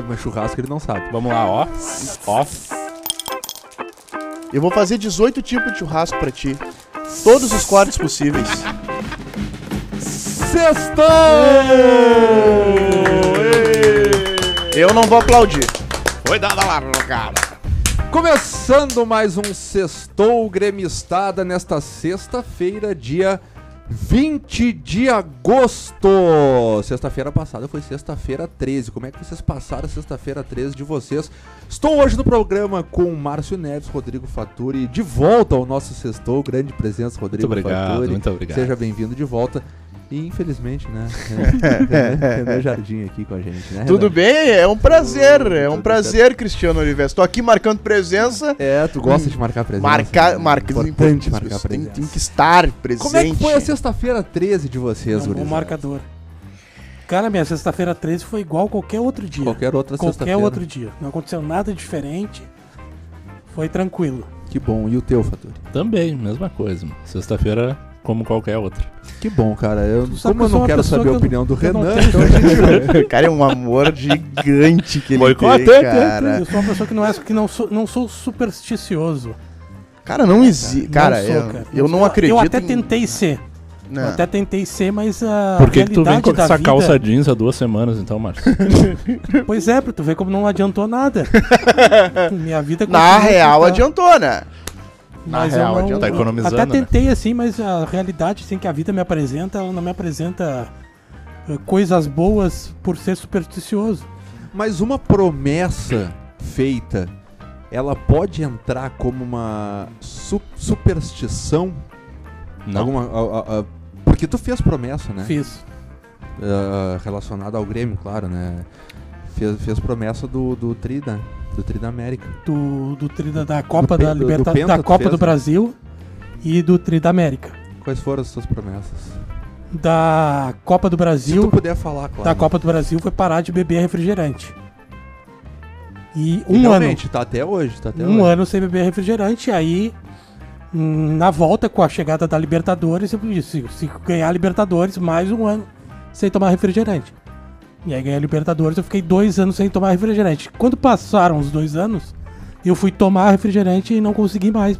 Mas churrasco ele não sabe. Vamos lá, ó. Ó. Eu vou fazer 18 tipos de churrasco pra ti. Todos os cortes possíveis. Sextou! Eu não vou aplaudir. Foi dada lá, cara. Começando mais um Sextou Gremistada nesta sexta-feira, dia 20 de agosto. Sexta-feira passada foi sexta-feira 13. Como é que vocês passaram sexta-feira 13 de vocês? Estou hoje no programa com Márcio Neves, Rodrigo Faturi, de volta ao nosso Sextou. Grande presença, Rodrigo Muito obrigado, Faturi. muito obrigado. Seja bem-vindo de volta. E infelizmente, né? Renan Jardim aqui com a gente, né? Tudo Renan? bem? É um prazer. É um Tudo prazer, Cristiano Oliveira. Estou aqui marcando presença. É, tu gosta de marcar presença. Marcar, né? marcar, Importante marcar tem, presença. tem que estar presente. Como é que foi a sexta-feira 13 de vocês, É um bom gurizada? marcador. Cara, minha sexta-feira 13 foi igual qualquer outro dia. Qualquer outra Qualquer sexta-feira. outro dia. Não aconteceu nada diferente. Foi tranquilo. Que bom. E o teu, Faturi? Também, mesma coisa. mano. Sexta-feira, como qualquer outra. Que bom, cara. Eu, como eu que eu sou não quero saber a que eu- opinião do Renan, então a gente... O cara é um amor gigante que ele Boicote, tem, é, cara. Eu sou uma pessoa que não, é, que não, sou, não sou supersticioso. Cara, não existe. Cara, não sou, eu, cara. eu não acredito Eu até em- tentei ser. Não. Eu até tentei ser, mas a Por que, que tu vem com essa vida... calça jeans há duas semanas, então, Márcio? Pois é, pra tu ver como não adiantou nada. Minha vida Na real, assim, tá? adiantou, né? Na Mas real, não, adianta. Tá economizando, Até né? tentei assim, mas a realidade assim, que a vida me apresenta, ela não me apresenta eh, coisas boas por ser supersticioso. Mas uma promessa feita, ela pode entrar como uma su- superstição? Não. Alguma, a- a- a- porque tu fez promessa, né? Fiz. Ah, relacionada ao Grêmio, claro, né? Fez, fez promessa do, do Tri, né? Do Tri da América. Do, do tri da, da Copa da do- do Liberta, Penta da Copa fez, do né? Brasil e do Tri da América. Quais foram as suas promessas? Da Copa do Se tu Brasil, puder falar, claro. da Copa do Brasil foi parar de beber refrigerante. E um ano, realmente, tá até hoje, tá até um hoje. ano sem beber refrigerante, aí hum, na volta com a chegada da Libertadores, eu disse, se ganhar a Libertadores, mais um ano sem tomar refrigerante. E aí ganhei a Libertadores, eu fiquei dois anos sem tomar refrigerante. Quando passaram os dois anos, eu fui tomar refrigerante e não consegui mais.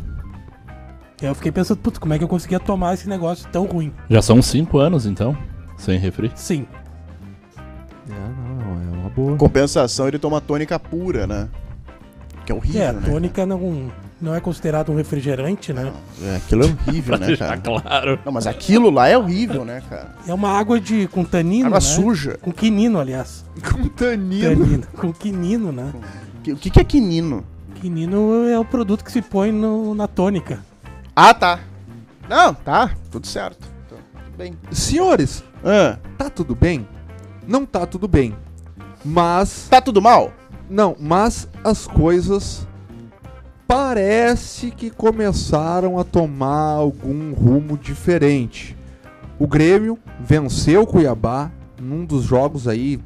E aí eu fiquei pensando, putz, como é que eu conseguia tomar esse negócio tão ruim? Já são cinco anos, então, sem refri. Sim, É, não, não, é uma boa. Compensação, ele toma tônica pura, né? Que é horrível, é, né? tônica não, não é considerado um refrigerante, né? É, aquilo é horrível, né, cara? claro. Não, mas aquilo lá é horrível, né, cara? É uma água de com tanino, Água né? suja. Com quinino, aliás. Com tanino. Tanino. Com quinino, né? O que, que é quinino? Quinino é o produto que se põe no- na tônica. Ah, tá. Não, tá. Tudo certo. Então, tudo bem. Senhores, Ah, tá tudo bem? Não tá tudo bem. Mas. tá tudo mal? Não, mas as coisas parece que começaram a tomar algum rumo diferente. O Grêmio venceu o Cuiabá num dos jogos aí,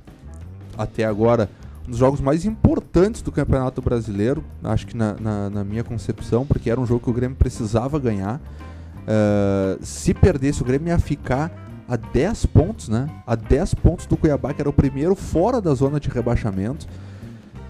até agora, um dos jogos mais importantes do Campeonato Brasileiro, acho que na, na- na minha concepção, porque era um jogo que o Grêmio precisava ganhar. Eh, se perdesse, o Grêmio ia ficar a 10 pontos, né? A 10 pontos do Cuiabá, que era o primeiro fora da zona de rebaixamento.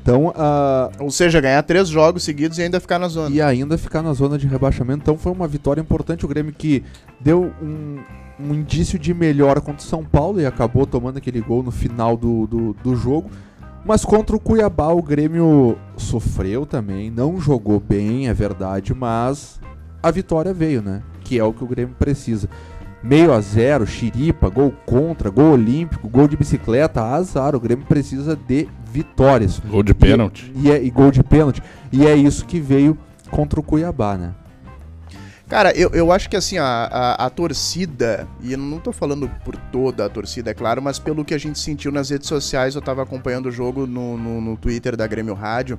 Então, ah, Ou seja, ganhar três jogos seguidos e ainda ficar na zona. e ainda ficar na zona de rebaixamento. Então foi uma vitória importante. O Grêmio que deu um, um indício de melhora contra o São Paulo e acabou tomando aquele gol no final do, do, do jogo. Mas contra o Cuiabá o Grêmio sofreu também, não jogou bem, é verdade, mas a vitória veio, né? Que é o que o Grêmio precisa. Meio a zero, xiripa, gol contra, gol olímpico, gol de bicicleta, azar. O Grêmio precisa de vitórias. Gol de pênalti. E, é, e gol de pênalti. E é isso que veio contra o Cuiabá, né? Cara, eu, eu acho que assim, a, a, a torcida, e eu não tô falando por toda a torcida, é claro, mas pelo que a gente sentiu nas redes sociais, eu tava acompanhando o jogo no, no, no Twitter da Grêmio Rádio,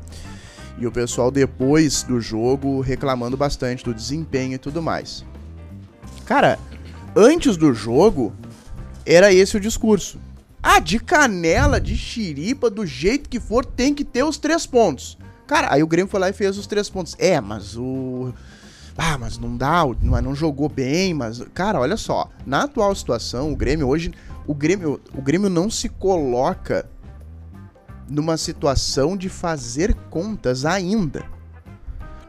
e o pessoal depois do jogo reclamando bastante do desempenho e tudo mais. Cara, antes do jogo, era esse o discurso. Ah, de canela, de xiripa, do jeito que for, tem que ter os três pontos. Cara, aí o Grêmio foi lá e fez os três pontos. É, mas o. Ah, mas não dá, não, não jogou bem, mas. Cara, olha só. Na atual situação, o Grêmio hoje. O Grêmio, o Grêmio não se coloca numa situação de fazer contas ainda.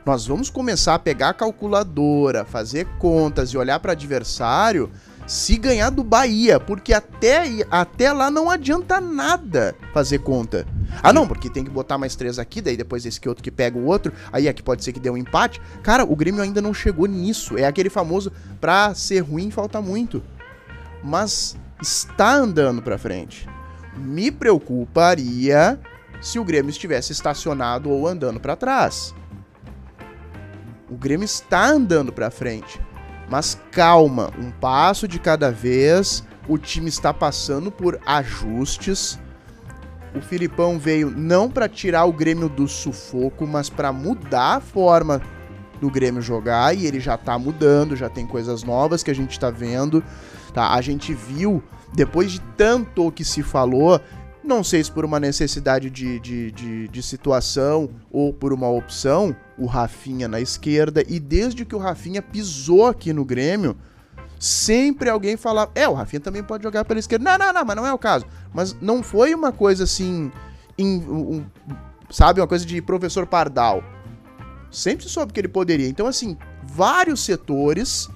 Nós vamos começar a pegar a calculadora, fazer contas e olhar para adversário se ganhar do Bahia, porque até, até lá não adianta nada fazer conta. Ah, não, porque tem que botar mais três aqui, daí depois esse que outro que pega o outro, aí aqui pode ser que dê um empate. Cara, o Grêmio ainda não chegou nisso. É aquele famoso pra ser ruim falta muito. Mas está andando pra frente. Me preocuparia se o Grêmio estivesse estacionado ou andando para trás. O Grêmio está andando para frente. Mas calma, um passo de cada vez. O time está passando por ajustes. O Filipão veio não para tirar o Grêmio do sufoco, mas para mudar a forma do Grêmio jogar e ele já tá mudando, já tem coisas novas que a gente tá vendo. Tá? A gente viu, depois de tanto que se falou, não sei se por uma necessidade de, de, de, de, situação ou por uma opção, o Rafinha na esquerda. E desde que o Rafinha pisou aqui no Grêmio, sempre alguém falava: é, o Rafinha também pode jogar pela esquerda. Não, não, não, mas não é o caso. Mas não foi uma coisa assim, in, um, sabe, uma coisa de professor Pardal. Sempre soube que ele poderia. Então, assim, vários setores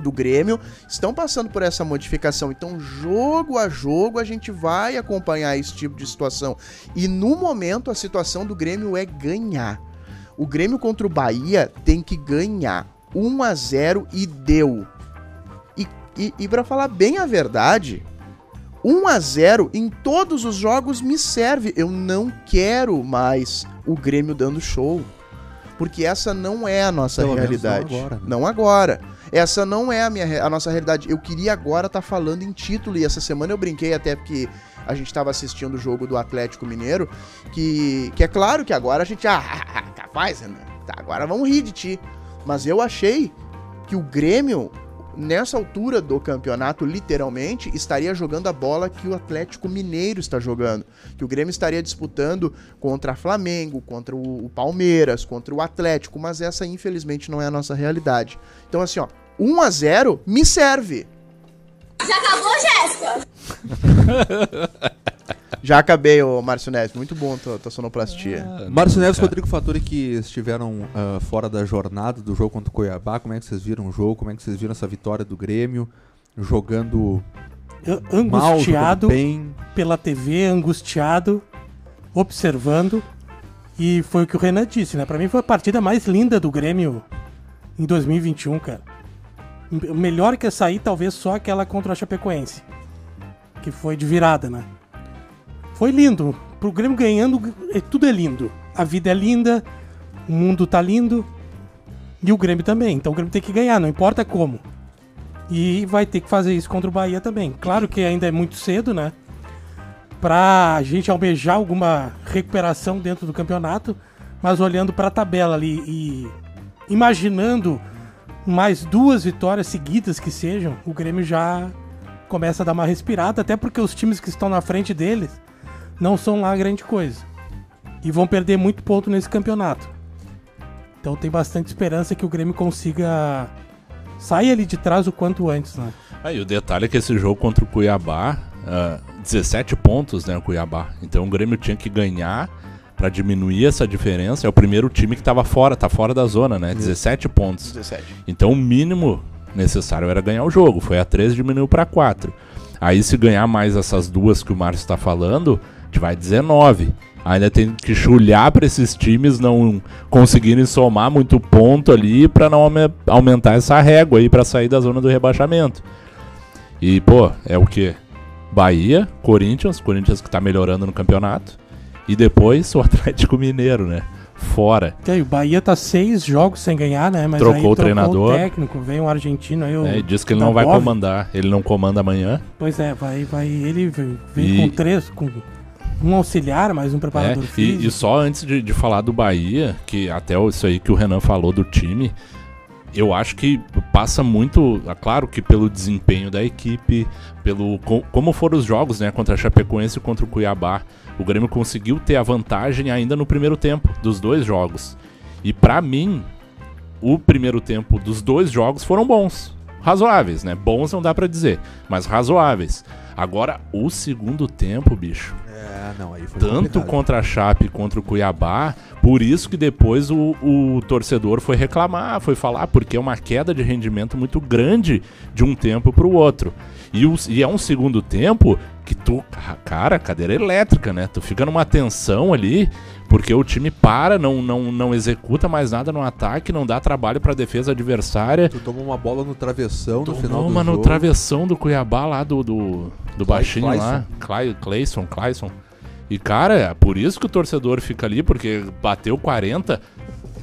do Grêmio estão passando por essa modificação. Então, jogo a jogo, a gente vai acompanhar esse tipo de situação. E no momento, a situação do Grêmio é ganhar. O Grêmio contra o Bahia tem que ganhar 1 a 0 e deu. E, e, e para falar bem a verdade, 1 a 0 em todos os jogos me serve. Eu não quero mais o Grêmio dando show. Porque essa não é a nossa Pelo realidade. Não agora. Né? Não agora. Essa não é a, minha, a nossa realidade. Eu queria agora estar tá falando em título, e essa semana eu brinquei até porque a gente estava assistindo o jogo do Atlético Mineiro, que, que é claro que agora a gente. Ah, capaz, né? Tá, agora vamos rir de ti. Mas eu achei que o Grêmio, nessa altura do campeonato, literalmente, estaria jogando a bola que o Atlético Mineiro está jogando. Que o Grêmio estaria disputando contra Flamengo, contra o Palmeiras, contra o Atlético, mas essa infelizmente não é a nossa realidade. Então, assim, ó, 1 a 0 me serve. Já acabou, Jéssica? Já acabei, ô Márcio Neves. Muito bom tua, tua sonoplastia. Ah, Márcio Neves e Rodrigo Fattori que estiveram uh, fora da jornada do jogo contra o Cuiabá. Como é que vocês viram o jogo? Como é que vocês viram essa vitória do Grêmio? Jogando angustiado mal, bem. pela TV, angustiado, observando. E foi o que o Renan disse, né? Pra mim foi a partida mais linda do Grêmio em 2021, cara. Melhor que aí, talvez só aquela contra a Chapecoense. Que foi de virada, né? Foi lindo. Pro Grêmio ganhando, é, tudo é lindo. A vida é linda, o mundo tá lindo. E o Grêmio também. Então o Grêmio tem que ganhar, não importa como. E vai ter que fazer isso contra o Bahia também. Claro que ainda é muito cedo, né? Pra gente almejar alguma recuperação dentro do campeonato. Mas olhando para a tabela ali e imaginando mais duas vitórias seguidas que sejam, o Grêmio já começa a dar uma respirada, até porque os times que estão na frente deles não são lá grande coisa. E vão perder muito ponto nesse campeonato. Então tem bastante esperança que o Grêmio consiga sair ali de trás o quanto antes, né? Aí o detalhe é que esse jogo contra o Cuiabá, uh, ah, 17 pontos, né, o Cuiabá. Então o Grêmio tinha que ganhar para diminuir essa diferença, é o primeiro time que estava fora, tá fora da zona, né? 17 pontos. 17. Então o mínimo necessário era ganhar o jogo. Foi a 3, diminuiu para 4. Aí se ganhar mais essas duas que o Márcio está falando, a gente vai 19. Ainda tem que chulhar para esses times não conseguirem somar muito ponto ali para não aumentar essa régua aí para sair da zona do rebaixamento. E, pô, é o que? Bahia, Corinthians, Corinthians que tá melhorando no campeonato. E depois o Atlético Mineiro, né? Fora. Aí, o Bahia tá seis jogos sem ganhar, né? Mas trocou aí, o treinador. O técnico, veio um argentino aí. O é, diz que ele não vai comandar. Ele não comanda amanhã. Pois é, vai, vai. Ele vem e... com três, com um auxiliar, mais um preparador é, físico. E, e só antes de, de, falar do Bahia, que até isso aí que o Renan falou do time, eu acho que passa muito, é claro que pelo desempenho da equipe, pelo como foram os jogos, né, contra a Chapecoense e contra o Cuiabá. O Grêmio conseguiu ter a vantagem ainda no primeiro tempo dos dois jogos. E para mim, o primeiro tempo dos dois jogos foram bons. Razoáveis, né? Bons não dá para dizer, mas razoáveis. Agora, o segundo tempo, bicho. É, não, aí foi Tanto complicado. contra a Chape contra o Cuiabá, por isso que depois o, o torcedor foi reclamar, foi falar, porque é uma queda de rendimento muito grande de um tempo para o outro. E, o- e é um segundo tempo que tu, cara, cadeira elétrica, né? Tu fica numa tensão ali, porque o time para, não, não, não executa mais nada no ataque, não dá trabalho para defesa adversária. Tu tomou uma bola no travessão no final do uma no jogo. travessão do Cuiabá lá do, do, do Clay- baixinho lá. Clay- Clayson, Clayson. E, cara, é por isso que o torcedor fica ali, porque bateu 40.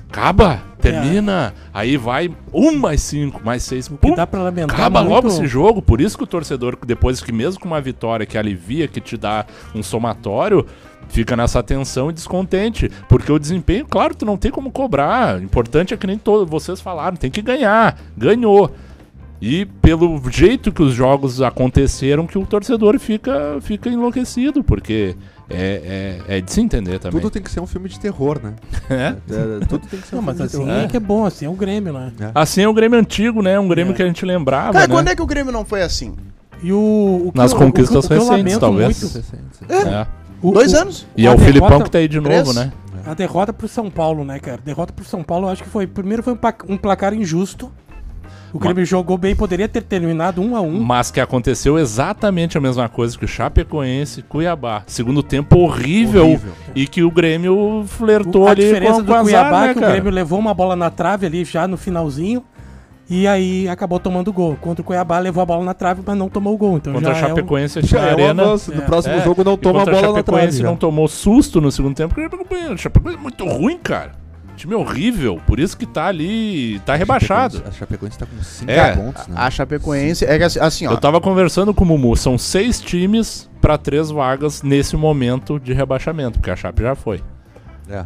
Acaba, termina. Aí vai um mais cinco, mais seis. O que pum, dá pra lamentar Acaba muito- logo esse jogo. Por isso que o torcedor, depois que mesmo com uma vitória que alivia, que te dá um somatório, fica nessa tensão e descontente. Porque o desempenho, claro, tu não tem como cobrar. O importante é que nem todos vocês falaram, tem que ganhar. Ganhou. E pelo jeito que os jogos aconteceram, que o torcedor fica, fica enlouquecido, porque é, é, é de se entender também. Tudo tem que ser um filme de terror, né? É. É, tudo tem que ser Não, um mas filme de assim terror. é que é bom, assim, é o Grêmio, né? Assim é o Grêmio antigo, né? Um Grêmio É. que a gente lembrava, Cara, né? quando é que o Grêmio não foi assim? E o, o Nas eu- conquistas o que o que recentes, talvez. muito- É. o- Dois o- anos? E é o Filipão derrota- que tá aí de Três? novo, né? A derrota pro São Paulo, né, cara? Derrota pro São Paulo, eu acho que foi. Primeiro foi um, um placar injusto. O Grêmio jogou bem, poderia ter terminado um a um. Mas que aconteceu exatamente a mesma coisa que o Chapecoense e Cuiabá. Segundo tempo horrível, Horrível. e que o Grêmio flertou a ali diferença com, do com azar, Cuiabá né, é que o cara? Grêmio levou uma bola na trave ali já no finalzinho. E aí acabou tomando gol. Contra o Cuiabá levou a bola na trave, mas não tomou o gol. Então Contra a já é um- Chapecoense na é um arena. avanço. No É. próximo É, jogo não toma a bola na Chapecoense trave. já. não tomou susto no segundo tempo. porque A Chapecoense é muito ruim, cara. Time horrível. Por isso que tá ali, tá rebaixado. A Chapecoense tá com 5 É. pontos, né? A Chapecoense é que assim, assim, ó. Eu tava conversando com o Mumu, são seis times pra três vagas nesse momento de rebaixamento, porque a Chape já foi. É,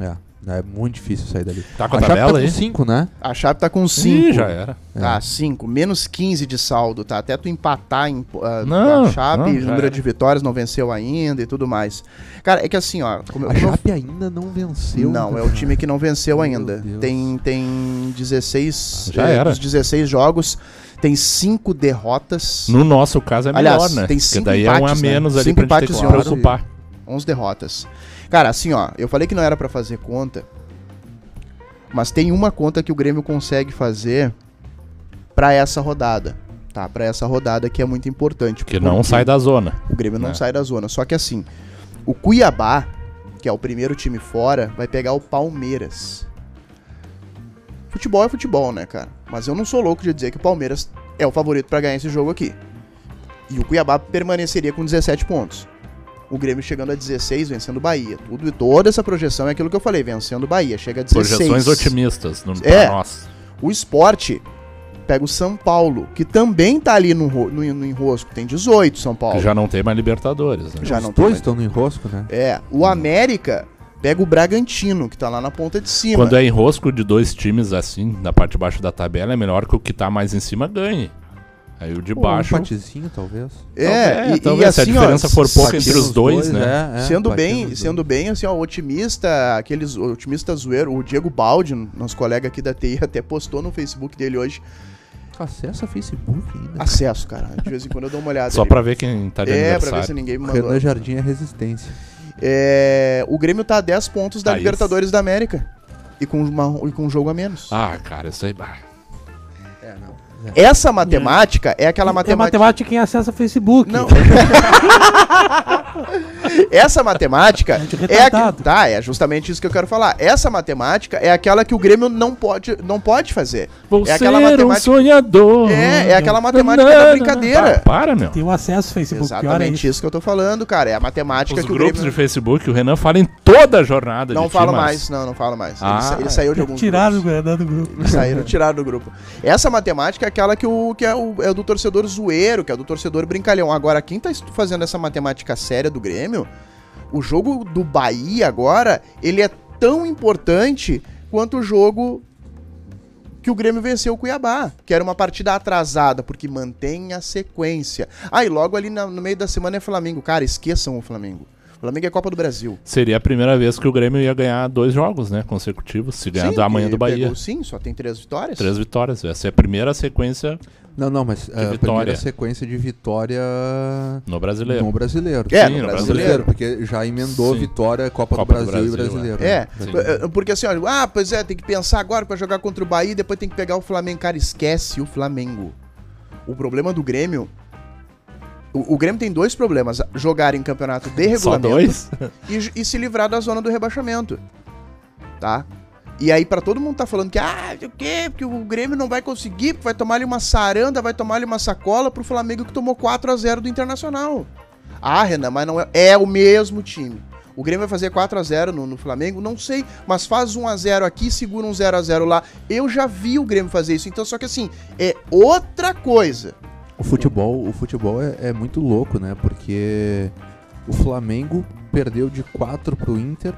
é. É muito difícil sair dali. Tá com a, A Chape tá tabela com aí? 5, né? A Chape tá com Ih, 5. já era. Tá, 5. Menos 15 de saldo, tá? Até tu empatar em, ah, Não, a Chape, não, número era. de vitórias não venceu ainda e tudo mais. Cara, é que assim, ó. Como, A Chape ainda não venceu. não, é o time que não venceu ainda. Tem, tem 16. Já eh, era. Dos 16 jogos, tem 5 derrotas. No nosso caso é melhor, Aliás, né? tem Porque cinco daí é um a empates, né? menos ali Cinco pra gente ter que empates se onze. preocupar. 11 derrotas. Cara, assim, ó, eu falei que não era pra fazer conta, mas tem uma conta que o Grêmio consegue fazer pra essa rodada, tá? Pra essa rodada que é muito importante. Que não sai da zona. O Grêmio não né? sai da zona. Só que assim, o Cuiabá, que é o primeiro time fora, vai pegar o Palmeiras. Futebol é futebol, né, cara? Mas eu não sou louco de dizer que o Palmeiras é o favorito pra ganhar esse jogo aqui. E o Cuiabá permaneceria com 17 pontos. O Grêmio chegando a 16, vencendo o Bahia. Tudo e toda essa projeção é aquilo que eu falei, vencendo o Bahia. Chega a 16. Projeções otimistas no, É. pra nós. O esporte pega o São Paulo, que também tá ali no, no, no enrosco. Tem 18, São Paulo. Que já não tem mais Libertadores, né? Já Os não tem dois mais. estão no enrosco, né? É, o América pega o Bragantino, que tá lá na ponta de cima. Quando é enrosco de dois times assim, na parte de baixo da tabela, é melhor que o que tá mais em cima ganhe. Aí o de Um baixo. empatezinho, talvez. É, e, e talvez, se a assim, diferença ó, for pouca entre os nos dois, né? é, é, sendo bem, sendo dois. bem assim, ó, otimista, aqueles otimista zoeiro, o Diego Baldi, nosso colega aqui da TI, até postou no Facebook dele hoje. Acessa Facebook ainda. Acesso, cara. De vez em quando eu dou uma olhada. Só ali. pra ver quem tá de É, pra ver se aniversário. ninguém me mandou. Renan Jardim é resistência. É, o Grêmio tá a 10 pontos da Tá Libertadores da América. E com, uma, e com um jogo a menos. Ah, cara, isso aí. bah. É. Essa matemática é aquela É matemática. matemática quem acessa Facebook. Não. Essa matemática Gente é a tá, é justamente isso que eu quero falar. Essa matemática é aquela que o Grêmio não pode, não pode fazer. Vou é aquela ser um matemática sonhador. É, é aquela matemática da brincadeira. Ah, para, meu. Tem o acesso ao Facebook, pior é Exatamente isso. que eu tô falando, cara. É a matemática Os que o grupos Grêmio de Facebook, o Renan fala em toda a jornada não timas. mais, não, não fala mais. Ah, ele, sa- ele saiu de alguns Tiraram grupos. Guaraná do grupo. Eles saíram, tiraram do grupo. Essa matemática é aquela que, o, que é, o, é do torcedor zoeiro, que é do torcedor brincalhão. Agora, quem tá fazendo essa matemática séria do Grêmio, o jogo do Bahia agora, ele é tão importante quanto o jogo que o Grêmio venceu o Cuiabá, que era uma partida atrasada, porque mantém a sequência. Ah, e logo ali na- no meio da semana é Flamengo. Cara, esqueçam o Flamengo. O Flamengo é Copa do Brasil. Seria a primeira vez que o Grêmio ia ganhar dois jogos, né? Consecutivos. Se ganhar Sim, da manhã do Bahia. pegou- sim, só tem três vitórias. Três vitórias. Essa é a primeira sequência Não, não, mas a vitória. primeira sequência de vitória No brasileiro. no brasileiro. É, Sim, no no brasileiro. porque já emendou Sim. vitória, Copa, Copa do do Brasil, Brasil, e brasileiro. É, né? Porque assim, olha, ah, pois é, tem que pensar agora pra jogar contra o Bahia, depois tem que pegar o Flamengo. Cara, esquece o Flamengo. O problema do Grêmio. O, o Grêmio tem dois problemas: jogar em campeonato de Só regulamento dois? e, e se livrar da zona do rebaixamento. Tá? E aí, pra todo mundo tá falando que, ah, o quê? Porque o Grêmio não vai conseguir, vai tomar ali uma saranda, vai tomar ali uma sacola pro Flamengo que tomou 4 a 0 do Internacional. Ah, Renan, mas não é, é o mesmo time. O Grêmio vai fazer 4 a 0 no, no Flamengo? Não sei, mas faz 1 a 0 aqui, segura um 0 a 0 lá. Eu já vi o Grêmio fazer isso, então só que assim, é outra coisa. O futebol, o futebol é, é muito louco, né? Porque o Flamengo perdeu de 4 pro Inter.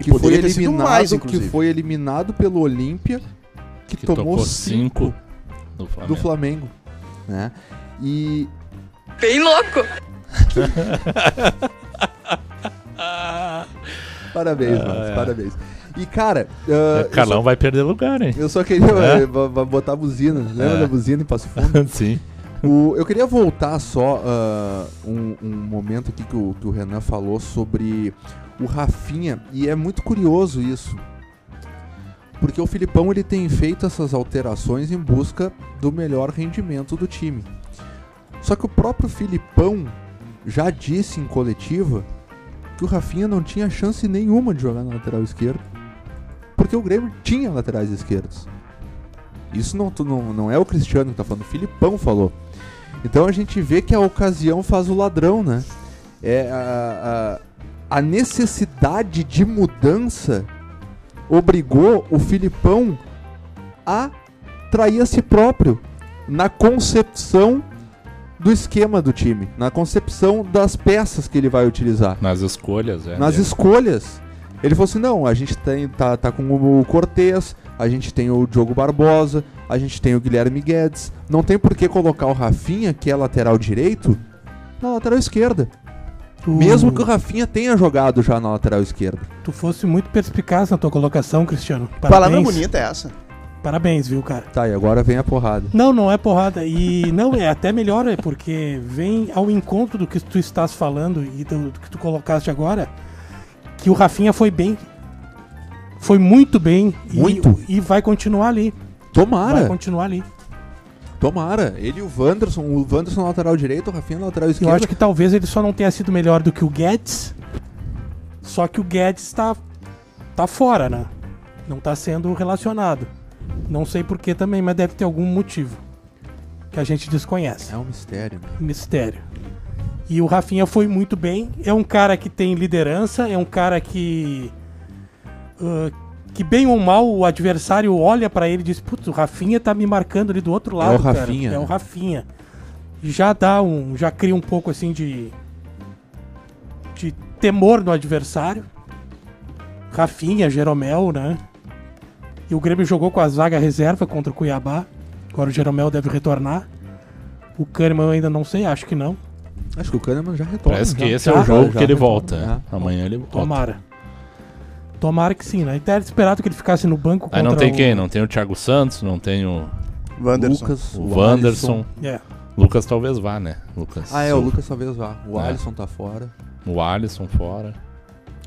Que foi eliminado, mais, que foi eliminado pelo Olímpia, que, Que tomou tocou 5 cinco do Flamengo. do Flamengo, né? E Bem louco. parabéns, Ah, mano, é. parabéns. E cara, É, Carlão vai perder lugar, hein? eu, só, só queria É? bo- botar a buzina. Lembra É. da buzina em Passo Fundo? Sim. O- eu queria voltar só ah, um, um momento aqui que o, que o Renan falou sobre o Rafinha, e é muito curioso isso. Porque o Filipão ele tem feito essas alterações em busca do melhor rendimento do time. Só que o próprio Filipão já disse em coletiva que o Rafinha não tinha chance nenhuma de jogar na lateral esquerda. Porque o Grêmio tinha laterais esquerdos. Isso não, não, não é o Cristiano que tá falando, o Filipão falou. Então a gente vê que a ocasião faz o ladrão, né? É a, a, a necessidade de mudança obrigou o Filipão a trair a si próprio na concepção do esquema do time, na concepção das peças que ele vai utilizar Nas escolhas, é. nas dele. escolhas. Ele falou assim: não, a gente tem, tá, tá com o Cortez, a gente tem o Diogo Barbosa, a gente tem o Guilherme Guedes. Não tem por que colocar o Rafinha, que é lateral direito, na lateral esquerda. Tu, Mesmo que o Rafinha tenha jogado já na lateral esquerda. tu fosse muito perspicaz na tua colocação, Cristiano. Palavra Parabéns. bonita é essa. Parabéns, viu, cara? Tá, e agora vem a porrada. Não, não é porrada. E não, é até melhor, é porque vem ao encontro do que tu estás falando e do, do que tu colocaste agora, que o Rafinha foi bem. Foi muito bem. e- Muito. E, vai continuar ali. Vai Tomara, continuar ali. Tomara. Ele e o Wanderson, o Wanderson na lateral direito, o Rafinha lateral Eu esquerda. acho que talvez ele só não tenha sido melhor do que o Guedes. Só que o Guedes tá, tá fora, né? Não tá sendo relacionado. Não sei porquê também, mas deve ter algum motivo. Que a gente desconhece. É um mistério, né? mistério. E o Rafinha foi muito bem. É um cara que tem liderança, é um cara que. ah, que bem ou mal o adversário olha pra ele e diz: Putz, o Rafinha tá me marcando ali do outro lado. cara." Rafinha, É o? Rafinha. Já dá um. Já cria um pouco assim de. de temor no adversário. Rafinha, Jeromel, né? E o Grêmio jogou com a zaga reserva contra o Cuiabá. Agora o Jeromel deve retornar. O Kahneman eu ainda não sei, acho que não. Acho que o Kahneman já retorna. Parece que já. esse é o jogo já que ele retorna, volta. é. Amanhã ele volta. Tomara. Tomara que sim, né? Até era esperado que ele ficasse no banco Aí não tem o- quem? Não tem o Thiago Santos, não tem o, Wanderson. Lucas, o Wanderson. É. Lucas talvez vá, né? Lucas. Ah, é, o Lucas talvez vá. O É. Alisson tá fora. O Alisson fora.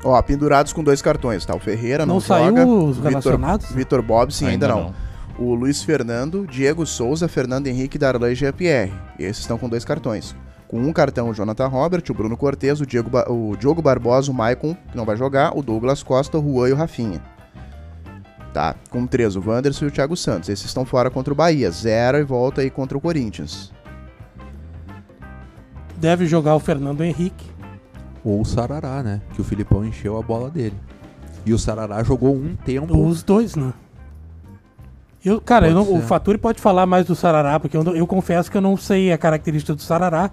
Ó, pendurados com dois cartões, tá? O Ferreira não, Não saiu joga. os Vitor- relacionados? Vitor Bob, sim, ainda, não. O Luiz Fernando, Diego Souza, Fernando Henrique, Darlan e Jean-Pierre. Esses estão com dois cartões. Com um cartão, o Jonathan Robert, o Bruno Cortes, o, Diego Ba- o Diogo Barbosa, o Maicon, que não vai jogar, o Douglas Costa, o Juan e o Rafinha. Tá, com três, o Wanderson e o Thiago Santos. Esses estão fora contra o Bahia. Zero e volta aí contra o Corinthians. Deve jogar o Fernando Henrique. Ou o Sarará, né? Que o Filipão encheu a bola dele. E o Sarará jogou um tempo. Os dois, né? Eu, cara, eu não- o. Faturi pode falar mais do Sarará, porque eu, eu confesso que eu não sei a característica do Sarará,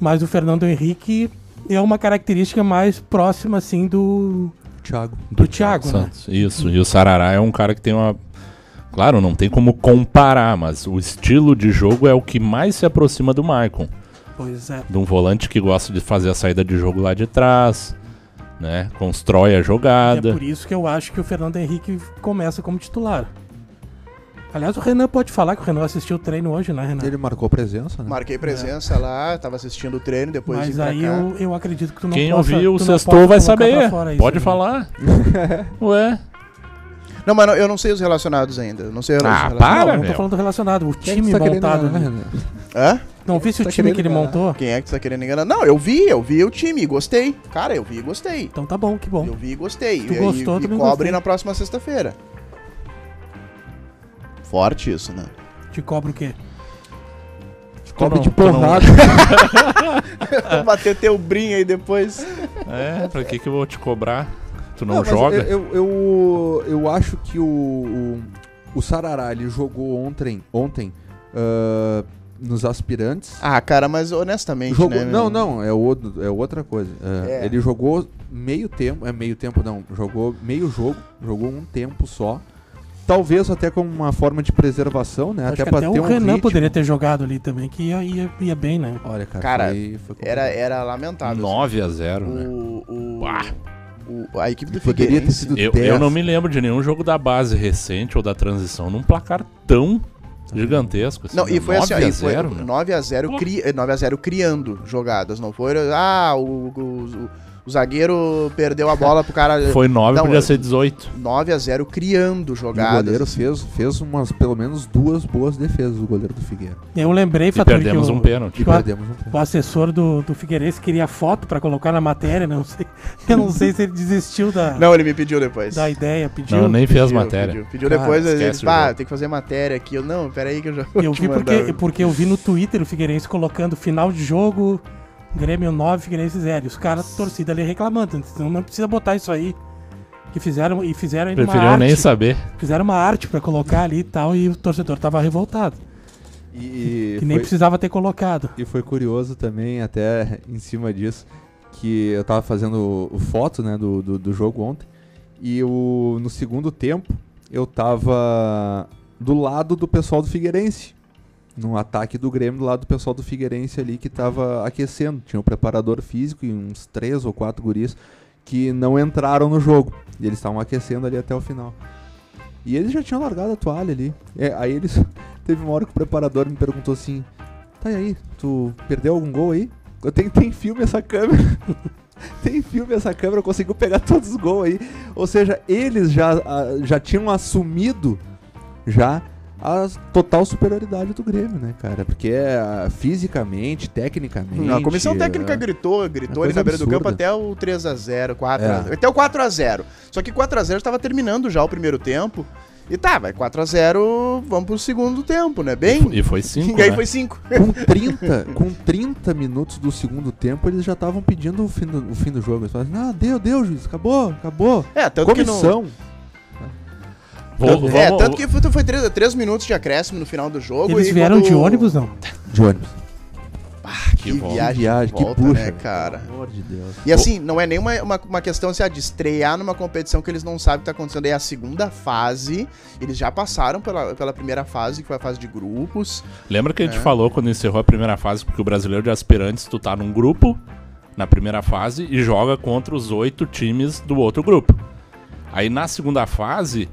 mas o Fernando Henrique é uma característica mais próxima, assim, do, Thiago. do Thiago, né? Santos. Isso. E o Sarará é um cara que tem uma. Claro, não tem como comparar, mas o estilo de jogo é o que mais se aproxima do Maicon. Pois é. De um volante que gosta de fazer a saída de jogo lá de trás, né? Constrói a E é jogada. por isso que eu acho que o Fernando Henrique começa como titular. Aliás, o Renan pode falar que o Renan assistiu o treino hoje, né, Renan? Ele marcou presença, né? Marquei presença lá, tava assistindo o treino, depois Mas aí eu, eu acredito que tu não Quem possa, ouviu o sextou vai saber. isso, Pode né? falar. Ué. Não, mas não- eu não sei os relacionados ainda. Não sei os Ah, relacionados. para, Não, não tô meu. falando do relacionado, o Quem é que time tá montado. né? Renan? Hã? Não vi se o Tá time que ele enganar. montou. Quem é que você tá querendo enganar? Não, eu vi, eu vi o time, e gostei. Cara, eu vi e gostei. Então tá bom, que bom. Eu vi e gostei. Tu e, gostou, e, e cobre gostei. na próxima sexta-feira. Forte isso, né? Te cobra o quê? Cobre não- de não- porrada. Vou bater teu brinho aí depois. É, pra que que eu vou te cobrar? Tu não, mas joga? Eu, eu, eu, eu acho que o, o, o Sarará, ele jogou ontem, ontem ah, nos aspirantes. Ah, cara, mas honestamente, Jogou, né? não, não, é, outro, é outra coisa. Ah, É. Ele jogou meio tempo, é meio tempo não, jogou meio jogo, jogou um tempo só. Talvez até como uma forma de preservação, né? Acho até pra até ter o um Renan ritmo. poderia ter jogado ali também, que ia, ia, ia bem, né? Olha, cara, Cara, foi, foi Era, era lamentável. 9 a 0 assim. né? O, o, o- a equipe do Poderia ter sido Eu, 10. eu não me lembro de nenhum jogo da base recente ou da transição num placar tão gigantesco. Assim, Não, e né? foi assim, 9 ó, a e foi 0, meu. 9 a 0 Pô. cri, 9 a 0 criando jogadas, não foi? Ah, o, o, o- o zagueiro perdeu a bola pro cara. Foi 9, Não, podia eu- ser 18. 9 a 0 criando E o jogadas. goleiro fez, fez umas, pelo menos duas boas defesas, o goleiro do Figueira. Eu lembrei, E Faturi, que perdemos o, um pênalti. Perdemos um tempo. o assessor do, do Figueirense queria foto pra colocar na matéria, não sei. Eu não sei se ele desistiu da, Não, ele me pediu depois. da ideia, pediu. Não, nem fez Pediu, matéria. Pediu, pediu Cara, depois, ele disse, o ah, tem que fazer matéria aqui. Eu, não, peraí que eu já vou Eu te vi porque, porque eu vi no Twitter o Figueirense colocando final de jogo, Grêmio 9, Figueirense 0. E os caras, torcida ali reclamando. Então não precisa botar isso aí. Que fizeram, e fizeram ainda uma Preferiam nem arte. saber. Fizeram uma arte pra colocar ali e tal, e o torcedor tava revoltado. E, que nem foi, precisava ter colocado. e foi curioso também, até em cima disso, que eu tava fazendo foto né, do, do, do jogo ontem. E o, no segundo tempo, eu tava do lado do pessoal do Figueirense. Num ataque do Grêmio, do lado do pessoal do Figueirense ali que tava aquecendo. Tinha um preparador físico e uns três ou quatro guris que não entraram no jogo. E eles estavam aquecendo ali até o final. E eles já tinham largado a toalha ali. É, aí eles. Teve uma hora que o preparador me perguntou assim: Tá aí, tu perdeu algum gol aí? Eu tenho, tem filme essa câmera. tem filme essa câmera, conseguiu pegar todos os gols aí. Ou seja, eles já, ah, já tinham assumido já a total superioridade do Grêmio, né, cara? Porque é fisicamente, tecnicamente. A comissão técnica é, gritou, gritou ali na beira do campo até o 3x0, 4x0. É. Até o 4x0. Só que 4x0 estava terminando já o primeiro tempo. E tá, vai 4x0, vamos pro segundo tempo, né? Bem. E foi 5, e aí né? foi 5. Com 30, com 30 minutos do segundo tempo, eles já estavam pedindo o fim do, o fim do jogo. Eles falaram, ah, deu, deu, juiz, acabou, acabou. É, tanto que não. Vou- É, vamos- tanto que foi, foi 3, minutos de acréscimo no final do jogo. Eles e vieram quando- de ônibus, não? De ônibus. Ah, que, Que volta. viagem, Que viagem, que volta, puxa. né, cara? Pelo amor de Deus. E assim, não é nem uma, uma, uma questão assim, de estrear numa competição que eles não sabem o que tá acontecendo. É a segunda fase. Eles já passaram pela, pela primeira fase, que foi a fase de grupos. Lembra que a gente É. falou quando encerrou a primeira fase, porque o brasileiro de aspirantes, tu tá num grupo na primeira fase e joga contra os oito times do outro grupo. Aí na segunda fase,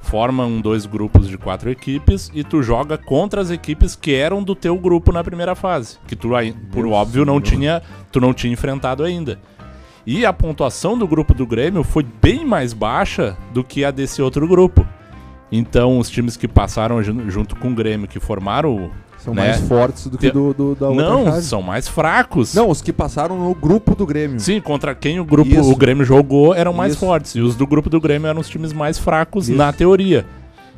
formam dois grupos de quatro equipes e tu joga contra as equipes que eram do teu grupo na primeira fase. Que tu, por óbvio, não tinha, tu não tinha enfrentado ainda. E a pontuação do grupo do Grêmio foi bem mais baixa do que a desse outro grupo. Então, os times que passaram jun- junto com o Grêmio, que formaram São Né? mais fortes do que do, do- da outra não, fase. são mais fracos. Não, os que passaram no grupo do Grêmio. Sim, contra quem o grupo Isso. o Grêmio jogou eram mais Isso. fortes. E os do grupo do Grêmio eram os times mais fracos Isso. na teoria.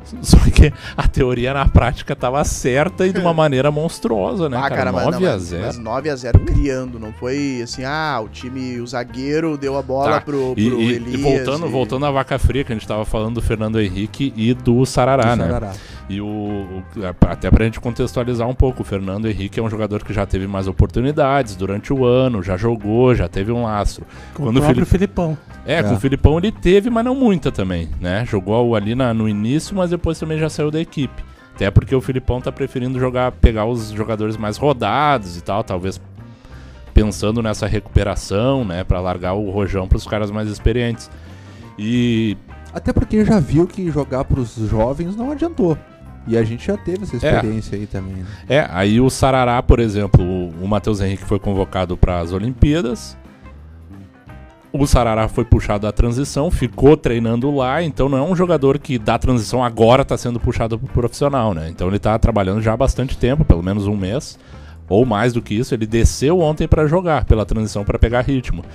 Só que a teoria na prática tava certa e de uma maneira monstruosa, né, ah, cara? cara, mas, 9 não, a mas, 0 mas 9x0 criando. Não foi assim, ah, o time, o zagueiro deu a bola Tá. pro, pro E, e- e Elias. voltando, e- voltando à vaca fria, que a gente tava falando do Fernando Henrique e do Sarará, Do né? Sarará. E o, o- até pra gente contextualizar um pouco, o Fernando Henrique é um jogador que já teve mais oportunidades durante o ano, já jogou, já teve um lastro. Com Quando o o próprio Felipe- Filipão. É, É. com o Filipão ele teve, mas não muita também, né? Jogou ali na- no início, mas depois também já saiu da equipe. Até porque o Filipão tá preferindo jogar, pegar os jogadores mais rodados e tal, talvez pensando nessa recuperação, né, Pra largar o rojão pros caras mais experientes. E Até porque já viu que jogar pros jovens não adiantou. E a gente já teve essa experiência aí também. Né? É, aí o Sarará, por exemplo, o, o Matheus Henrique foi convocado para as Olimpíadas. O Sarará foi puxado da transição, ficou treinando lá, então não é um jogador que da transição agora está sendo puxado pro profissional, né? Então ele está trabalhando já há bastante tempo, pelo menos um mês, ou mais do que isso. Ele desceu ontem para jogar pela transição para pegar ritmo.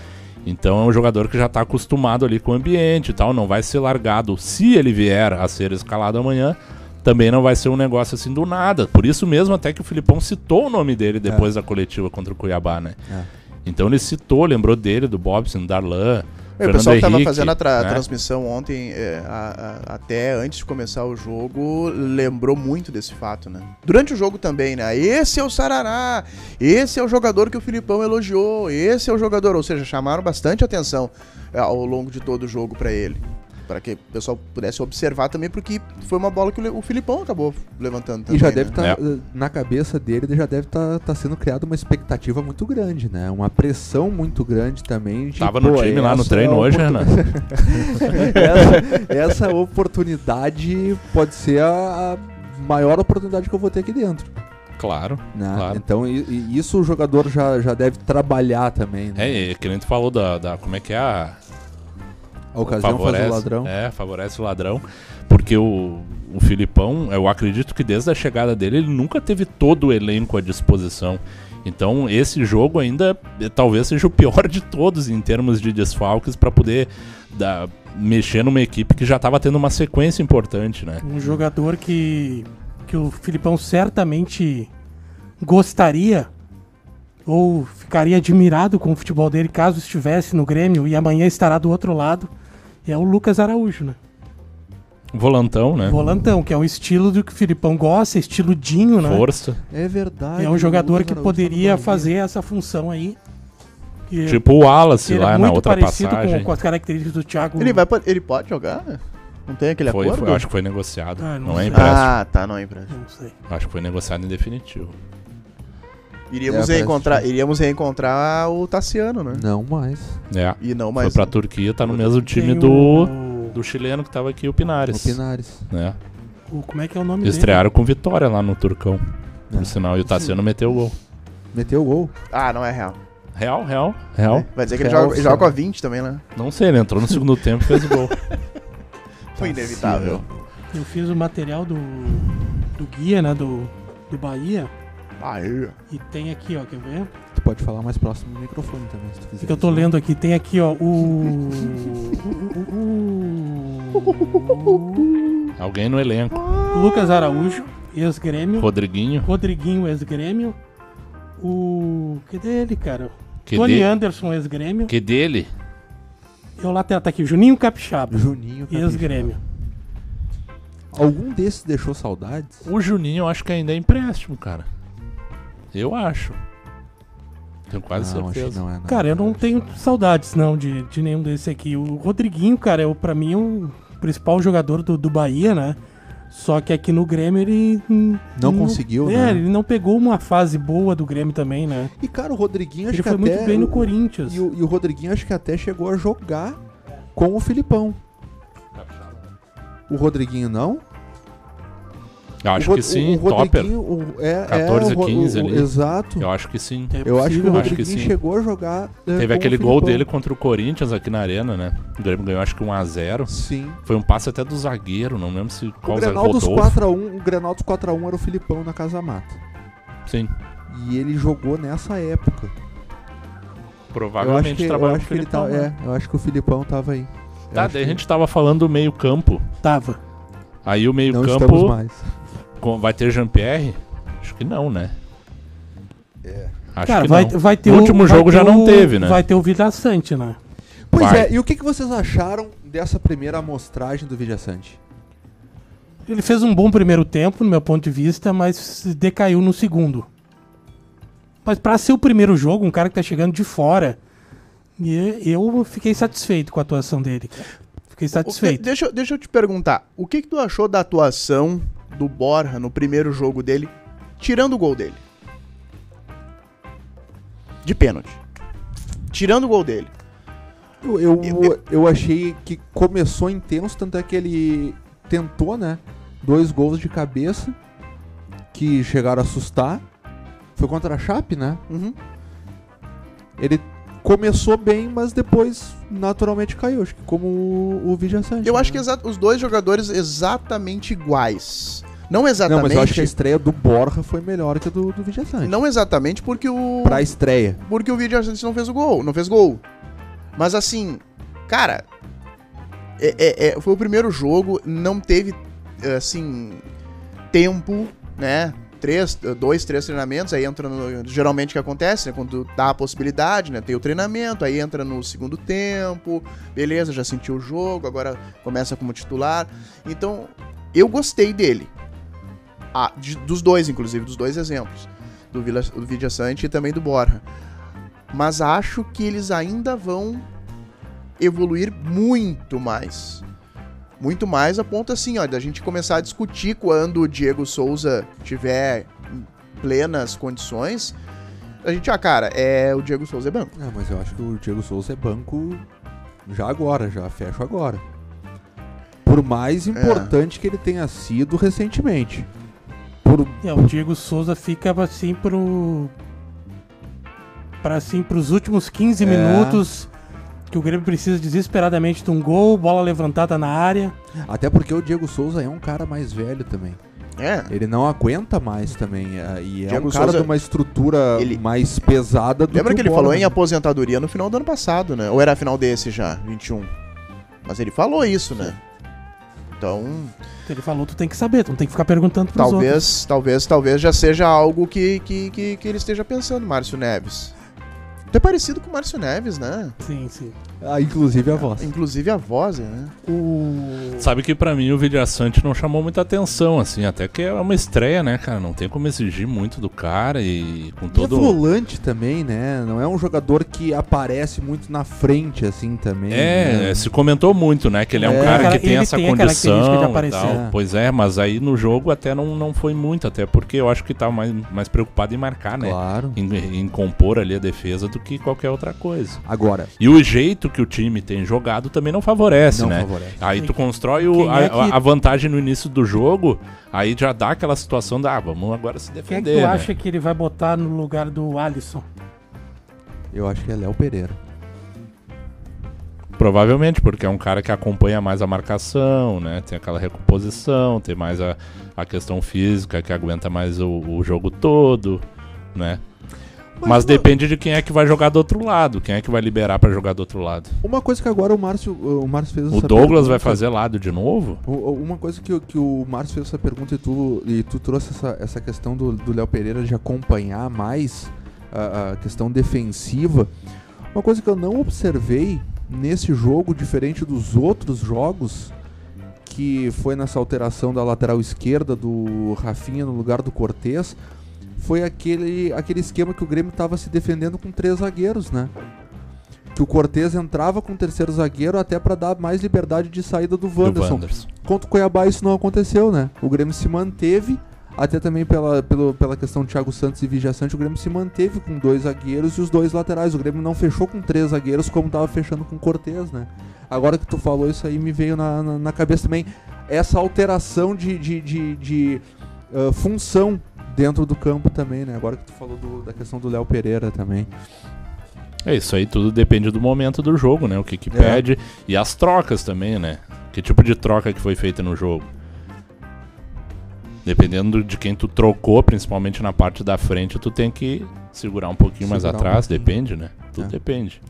Então é um jogador que já está acostumado ali com o ambiente e tal, não vai ser largado. Se ele vier a ser escalado amanhã, também não vai ser um negócio assim do nada. Por isso mesmo até que o Filipão citou o nome dele depois da coletiva contra o Cuiabá, né? É. Então ele citou, lembrou dele, do Bobson, do Darlan. É, o pessoal que tava Henrique, fazendo a, tra- né? transmissão ontem, é, a- a- até antes de começar o jogo, lembrou muito desse fato, né? Durante o jogo também, né? Esse é o Sarará, esse é o jogador que o Filipão elogiou, esse é o jogador, ou seja, chamaram bastante atenção é, ao longo de todo o jogo pra ele. Pra que o pessoal pudesse observar também, porque foi uma bola que o Filipão acabou levantando também. E já né? deve estar, É. na cabeça dele, já deve estar sendo criada uma expectativa muito grande, né? Uma pressão muito grande também. De, Tava no time lá no treino é hoje, Renan. essa, essa oportunidade pode ser a, a maior oportunidade que eu vou ter aqui dentro. Claro. Né? Claro. Então isso o jogador já, já deve trabalhar também. Né? É, e que nem tu falou da, da- Como é que é a. A ocasião faz o ladrão. É, favorece o ladrão. Porque o, o Filipão, eu acredito que desde a chegada dele, ele nunca teve todo o elenco à disposição. Então, esse jogo ainda eh, talvez seja o pior de todos em termos de desfalques para poder dar- mexer numa equipe que já estava tendo uma sequência importante, né? Um jogador que, que o Filipão certamente gostaria ou ficaria admirado com o futebol dele caso estivesse no Grêmio e amanhã estará do outro lado, é o Lucas Araújo, né? Volantão, né? Volantão, que é um estilo do que o Filipão gosta, estilo Dinho, né? Força. É verdade. É um jogador que poderia tá no fazer essa função aí. E Tipo o Wallace ele lá é na outra parecido passagem. com, com as características do Thiago. Ele, vai, ele pode jogar? Não tem aquele Foi, acordo? foi- acho que foi negociado. Ah, não não é empréstimo. Ah, tá, não é empréstimo. Não sei. Acho que foi negociado em definitivo. Iríamos, É, reencontrar, que- iríamos reencontrar o Tassiano, né? Não mais. É. E não Foi mais. pra Turquia, tá no mesmo time do, o- do chileno que tava aqui, o O Pinares. Pinares. né? o- como é que é o nome dele? Estrearam com vitória lá no Turcão. Por É. sinal, e o Tassiano meteu o gol. Meteu o gol. Ah, não é real. Real, real, real. Vai dizer que ele Real, joga, ele joga sim. com a 20 também, né? Não sei, ele entrou no segundo tempo e fez o gol. Foi inevitável. Eu fiz o material do, do guia, né? Do, do Bahia. Aí. E tem aqui, ó, quer ver? Tu pode falar mais próximo do microfone também, se tu quiser. O que eu tô lendo aqui, tem aqui, ó, o. o- Alguém no elenco. o Lucas Araújo, ex-grêmio. Rodriguinho, Rodriguinho, ex-grêmio. O. Que dele, cara? que, Tony de- Anderson, ex-grêmio. que dele. E o lateral tá aqui, Juninho Capixaba, Juninho. Capixaba. ex-grêmio. Algum desses deixou saudades? O Juninho eu acho que ainda é empréstimo, cara. Eu acho. Tenho quase não, acho que certeza. não é. Não. Cara, eu não tenho saudades, não, de, de nenhum desse aqui. O Rodriguinho, cara, é o, pra mim, é o principal jogador do, do Bahia, né? Só que aqui no Grêmio ele. Não conseguiu, é, né? ele não pegou uma fase boa do Grêmio também, né? E cara, o Rodriguinho acho Ele que foi até. muito bem no Corinthians. E o, e o Rodriguinho acho que até chegou a jogar com o Filipão. O Rodriguinho não? Eu acho o, que sim, o Topper. Rodriguinho, o, é, 14, é, o Ro- 15 o- ali. Exato. Eu acho que sim. É Eu acho que o possível. Acho que Rodriguinho sim. chegou a jogar. é, Teve o aquele gol Filipão. dele contra o Corinthians aqui na arena, né? O Grêmio ganhou acho que 1x0. Sim. Foi um passe até do zagueiro, não lembro se O qual zagueiro. Grenal dos Rodolfo. 4x1, o Grenal dos 4x1 era o Filipão na Casa Mata. Sim. E ele jogou nessa época. eu acho Provavelmente eu trabalhou acho com o que ele tá, Filipão. é, né? eu acho que o Filipão tava aí. Eu Tá, daí a que gente tava falando do meio campo. Tava. Aí o meio não estamos campo vai ter Jean-Pierre? Acho que não, né? Acho Cara, que vai, não. vai ter No o último vai jogo ter já não o- teve, né? Vai ter o Vila Sante, né? Pois Vai. é, e o que, que vocês acharam dessa primeira amostragem do Vijaçante? Ele fez um bom primeiro tempo, no meu ponto de vista, mas decaiu no segundo. Mas pra ser o primeiro jogo, um cara que tá chegando de fora, e eu fiquei satisfeito com a atuação dele. Fiquei que- satisfeito. deixa, eu- deixa eu te perguntar, o que, que tu achou da atuação do Borja no primeiro jogo dele, tirando o gol dele? De pênalti. Tirando o gol dele. Eu, eu, Eu- eu achei que começou intenso, tanto é que ele tentou, né? dois gols de cabeça que chegaram a assustar. Foi contra a Chape, né? Uhum. Ele começou bem, mas depois naturalmente caiu. Acho que como o, o Vidia Santos. Eu acho que né? os dois jogadores exatamente iguais. Não Não, exatamente. mas eu acho que a estreia do Borja foi melhor que a do, do Vidia Santos. Não exatamente porque o. Pra estreia. Porque o Vidia Santos não fez o gol. Não fez gol. Mas assim, cara. é- é- é, foi o primeiro jogo, não teve, assim, tempo, né? Três, dois, três treinamentos, aí entra no, geralmente o que acontece, né? Quando dá a possibilidade, né? Tem o treinamento, aí entra no segundo tempo, beleza, já sentiu o jogo, agora começa como titular. Então, eu gostei dele. Ah, de- dos dois, inclusive, dos dois exemplos. Do, Vila, do Vidia Sante e também do Borja. Mas acho que eles ainda vão evoluir muito mais. Muito mais a ponto assim, ó, da gente começar a discutir quando o Diego Souza tiver em plenas condições. A gente, ah, cara, é o Diego Souza é banco. Ah, mas eu acho que o Diego Souza é banco já agora, já fecho agora. Por mais importante que ele tenha sido recentemente. Por, É, o Diego Souza fica assim pro. Pra assim, pros últimos 15 É. minutos que o Grêmio precisa desesperadamente de um gol, bola levantada na área. até porque o Diego Souza é um cara mais velho também. É. Ele não aguenta mais também. é, E é Diego um cara Souza, de uma estrutura ele- mais pesada do Lembra que o ele falou Borja. em aposentadoria no final do ano passado, né? Ou era final desse já, 21. Mas ele falou isso, né? Então, Ele falou, tu tem que saber, tu não tem que ficar perguntando pros outros. talvez, talvez, talvez já seja algo que, que, que, que ele esteja pensando, Márcio Neves. Tu é parecido com o Márcio Neves, né? Sim, sim. Ah, inclusive a voz. Inclusive a voz, né? O... Sabe que pra mim o Vidiaçante não chamou muita atenção, assim, até que é uma estreia, né, cara? Não tem como exigir muito do cara e com E é todo. volante também, né? Não é um jogador que aparece muito na frente, assim, também. É, né? se comentou muito, né? Que ele é um É. cara que tem ele essa tem a característica de condição. e aparecer. tal. É. Pois é, mas aí no jogo até não, não foi muito, até porque eu acho que tava mais, mais preocupado em marcar, né? Claro. Em, em compor ali a defesa do que qualquer outra coisa. Agora, E o jeito que o time tem jogado também não favorece, não né? favorece. Aí tu constrói o, a, é que- a vantagem no início do jogo, aí já dá aquela situação da, ah, vamos agora se Quem é que defender, tu né? acha que ele vai botar no lugar do Alisson? Eu acho que é Léo Pereira. Provavelmente, porque é um cara que acompanha mais a marcação, né? Tem aquela recomposição, tem mais a, a questão física, que aguenta mais o, o jogo todo, né? Mas, depende de quem é que vai jogar do outro lado, quem é que vai liberar pra jogar do outro lado. Uma coisa que agora o Márcio, o Márcio fez O Douglas vai fazer lado de novo? Uma coisa que, o- que o Márcio fez essa pergunta e tu, e tu trouxe essa, essa questão do do Léo Pereira de acompanhar mais a, a questão defensiva. Uma coisa que eu não observei nesse jogo, diferente dos outros jogos, que foi nessa alteração da lateral esquerda do Rafinha no lugar do Cortez, foi aquele, aquele esquema que o Grêmio estava se defendendo com três zagueiros, né? Que o Cortez entrava com o terceiro zagueiro até para dar mais liberdade de saída do Do Wanderson. Wanderson. Contra o Cuiabá isso não aconteceu, né? O Grêmio se manteve, até também pela, pelo, pela questão de Thiago Santos e Vigia Sante, o Grêmio se manteve com dois zagueiros e os dois laterais. O Grêmio não fechou com três zagueiros como tava fechando com o Cortez, né? Agora que tu falou isso aí, me veio na, na, na cabeça também essa alteração de, de, de, de, ah, função dentro do campo também, né? Agora que tu falou do- da questão do Léo Pereira também. É isso aí, tudo depende do momento do jogo, né? O que que É. pede e as trocas também, né? Que tipo de troca que foi feita no jogo? Dependendo de quem tu trocou, principalmente na parte da frente, tu tem que segurar um pouquinho mais Segurar um atrás, pouquinho. depende, né? Tudo É. depende.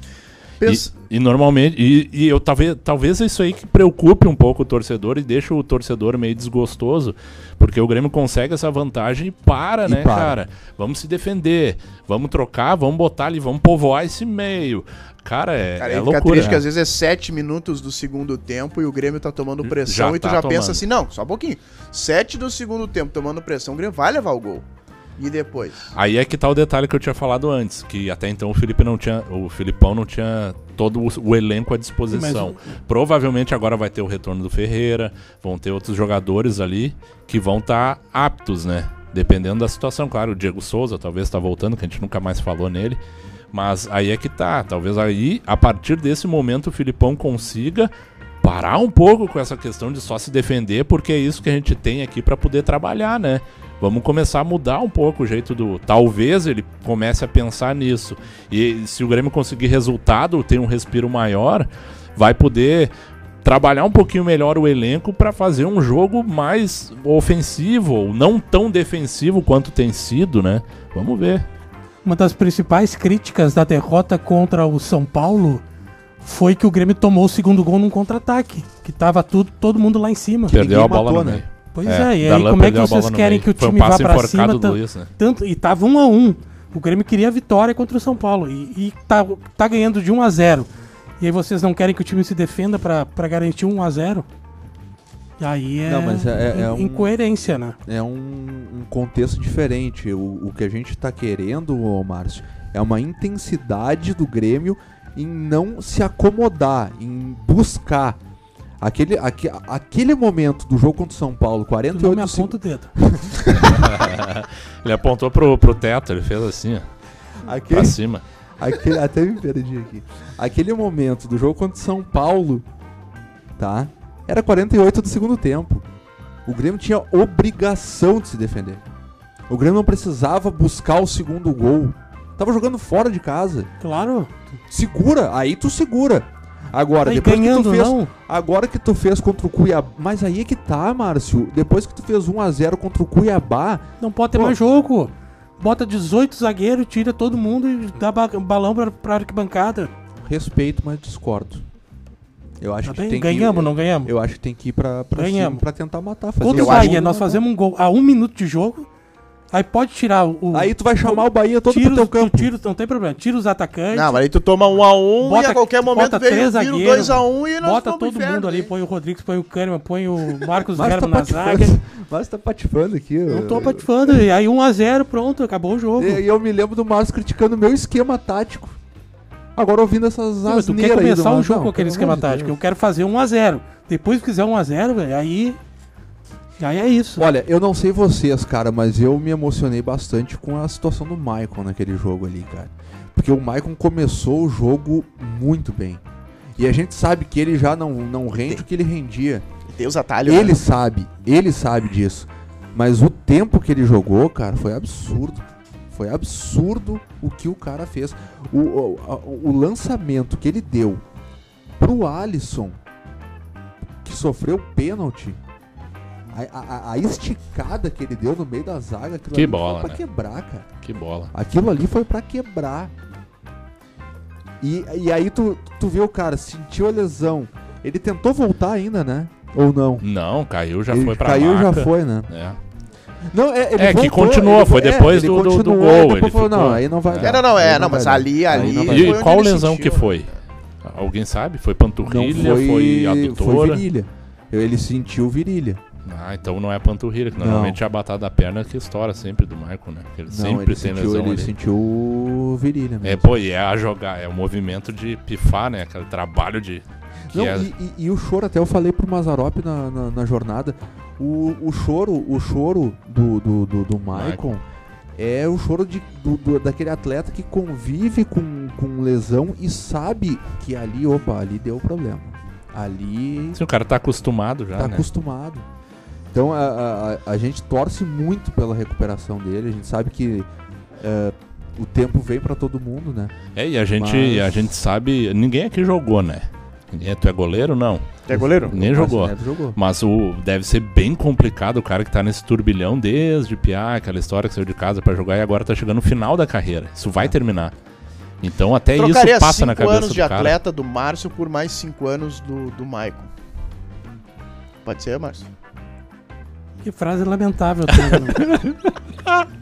Pensa- E, e normalmente, e, e eu talvez, talvez é isso aí que preocupe um pouco o torcedor e deixa o torcedor meio desgostoso, porque o Grêmio consegue essa vantagem e para, E né, para. cara? Vamos se defender, vamos trocar, vamos botar ali, vamos povoar esse meio. Cara, é, Cara, é fica loucura. triste que às vezes é sete minutos do segundo tempo e o Grêmio tá tomando pressão Já e tu tá já tomando. pensa assim, não, só um pouquinho. Sete do segundo tempo tomando pressão, o Grêmio vai levar o gol. E depois? Aí é que tá o detalhe que eu tinha falado antes, que até então o Felipe não tinha, o Filipão não tinha todo o, o elenco à disposição. Provavelmente agora vai ter o retorno do Ferreira, vão ter outros jogadores ali que vão estar aptos, né? Dependendo da situação, claro, o Diego Souza talvez tá voltando, que a gente nunca mais falou nele. Mas aí é que tá, talvez aí, a partir desse momento, o Filipão consiga parar um pouco com essa questão de só se defender, porque é isso que a gente tem aqui para poder trabalhar, né? Vamos começar a mudar um pouco o jeito do. Talvez ele comece a pensar nisso. E se o Grêmio conseguir resultado, ter um respiro maior, vai poder trabalhar um pouquinho melhor o elenco para fazer um jogo mais ofensivo, ou não tão defensivo quanto tem sido, né? Vamos ver. Uma das principais críticas da derrota contra o São Paulo foi que o Grêmio tomou o segundo gol num contra-ataque, que tava tudo, todo mundo lá em cima. Perdeu a bola matou, no né? Pois é, e aí como é que vocês querem que o Foi um time vá pra cima? Luiz, né? tanto, e tava 1 a 1 O Grêmio queria a vitória contra o São Paulo e, e tá, tá ganhando de 1 a 0 E aí vocês não querem que o time se defenda pra, pra garantir 1 a 0 E aí é, Não, mas é- é in- um- incoerência, né? É um, um contexto diferente. O, o que a gente tá querendo, ô Márcio, é uma intensidade do Grêmio em não se acomodar, em buscar. Aquele, aque- aquele momento do jogo contra o São Paulo, Tu não 48 me aponta o dedo. Ele apontou pro, pro teto, ele fez assim, ó, pra Aquele, cima. aquele, até me perdi aqui. Aquele momento do jogo contra o São Paulo, tá? Era 48 do segundo tempo. O Grêmio tinha obrigação de se defender. O Grêmio não precisava buscar o segundo gol. Tava jogando fora de casa. Claro. Segura, aí tu segura. Agora, Aí depois que ganhando, tu fez, não. agora que tu fez contra o Cuiabá, mas aí é que tá, Márcio. Depois que tu fez 1 a 0 contra o Cuiabá, Não pode ter Pô. mais jogo. Bota 18 zagueiros, tira todo mundo e dá ba- balão pra, pra arquibancada. respeito, mas discordo. Eu acho Tá que bem? tem Ganhamos, que não ganhamos? Eu acho que tem que ir pra, pra cima Ganhamos. pra tentar matar, fazer Contra o Bahia, que- nós fazemos um gol a um minuto de jogo. Aí pode tirar o. o- Aí tu vai chamar o Bahia todo tira, pro teu campo. tu tira, não tem problema. Tira os atacantes. Não, mas aí tu toma um a um Bota- e a qualquer momento bota vem três vira o zagueiros, 2 a 1 e nós Bota todo inferno, mundo ali, né? põe o Rodrigues, põe o Kahneman, põe o Marcos Herman tá na zaga. Mas tá patifando aqui. Não eu- tô patifando. E aí 1x0, pronto, acabou o jogo. E e eu me lembro do Márcio criticando o meu esquema tático. Agora ouvindo essas mas tu quer asneiras aí do começar um Márcio. jogo Não, com aquele esquema tático. Deus. Eu quero fazer 1x0. Depois que fizer 1x0, velho, aí. Aí é isso. Olha, eu não sei vocês, cara, mas eu me emocionei bastante com a situação do Maicon naquele jogo ali, cara. Porque o Maicon começou o jogo muito bem. E a gente sabe que ele já não, não rende o que ele rendia. Tem os atalhos. Ele né? sabe, ele sabe disso. Mas o tempo que ele jogou, cara, foi absurdo. Foi absurdo o que o cara fez. O, o, o lançamento que ele deu pro Alisson, que sofreu o pênalti, a, a- a esticada que ele deu no meio da zaga, aquilo Que ali bola, foi pra né? quebrar, cara. Que bola. Aquilo ali foi pra quebrar. E, e aí tu, tu vê o cara, sentiu a lesão. Ele tentou voltar ainda, né? Ou não? Não, caiu, já ele foi pra caiu, já maca. foi, né? É. Não, é, ele É, que voltou, continuou, ele- foi é, depois ele do- do- do continuou, gol, e ele falou, não, aí não vai É. dar. Não, não, é, não, vai mas dar. ali- ali- não E qual lesão sentiu, que foi? né? Alguém sabe? Foi Não panturrilha, foi, foi, adutora? foi virilha. Ele sentiu virilha. Ah, então não é panturrilha, que normalmente é a batata da perna que estoura sempre do Michael, né? Ele Não, sempre ele tem sentiu, lesão ele ali. sentiu virilha É, mesmo. pô, e é a jogar, é o movimento de pifar, né? Aquele trabalho de. Não, é... e, e- e o choro, até eu falei pro Mazarop na, na, na jornada, o, o choro, o choro do, do, do, do Maicon é o choro de, do, do- daquele atleta que convive com, com lesão e sabe que ali, opa, ali deu problema. Ali Sim, o cara tá acostumado já, tá né? acostumado. Então a, a, a- gente torce muito pela recuperação dele, a gente sabe que é, o tempo vem pra todo mundo, né? É, e a gente, Mas- a gente sabe. Ninguém aqui jogou, né? Ninguém, tu é goleiro? Não. É goleiro? Nem jogou. Jogou. Mas o, deve ser bem complicado o cara que tá nesse turbilhão desde piá, aquela história que saiu de casa pra jogar e agora tá chegando no final da carreira. Isso vai É. terminar. Então até Trocaria isso passa na cinco cabeça anos do de cara. atleta do Márcio por mais cinco anos do, do Maicon. Pode ser, Márcio? Que frase lamentável. Tá,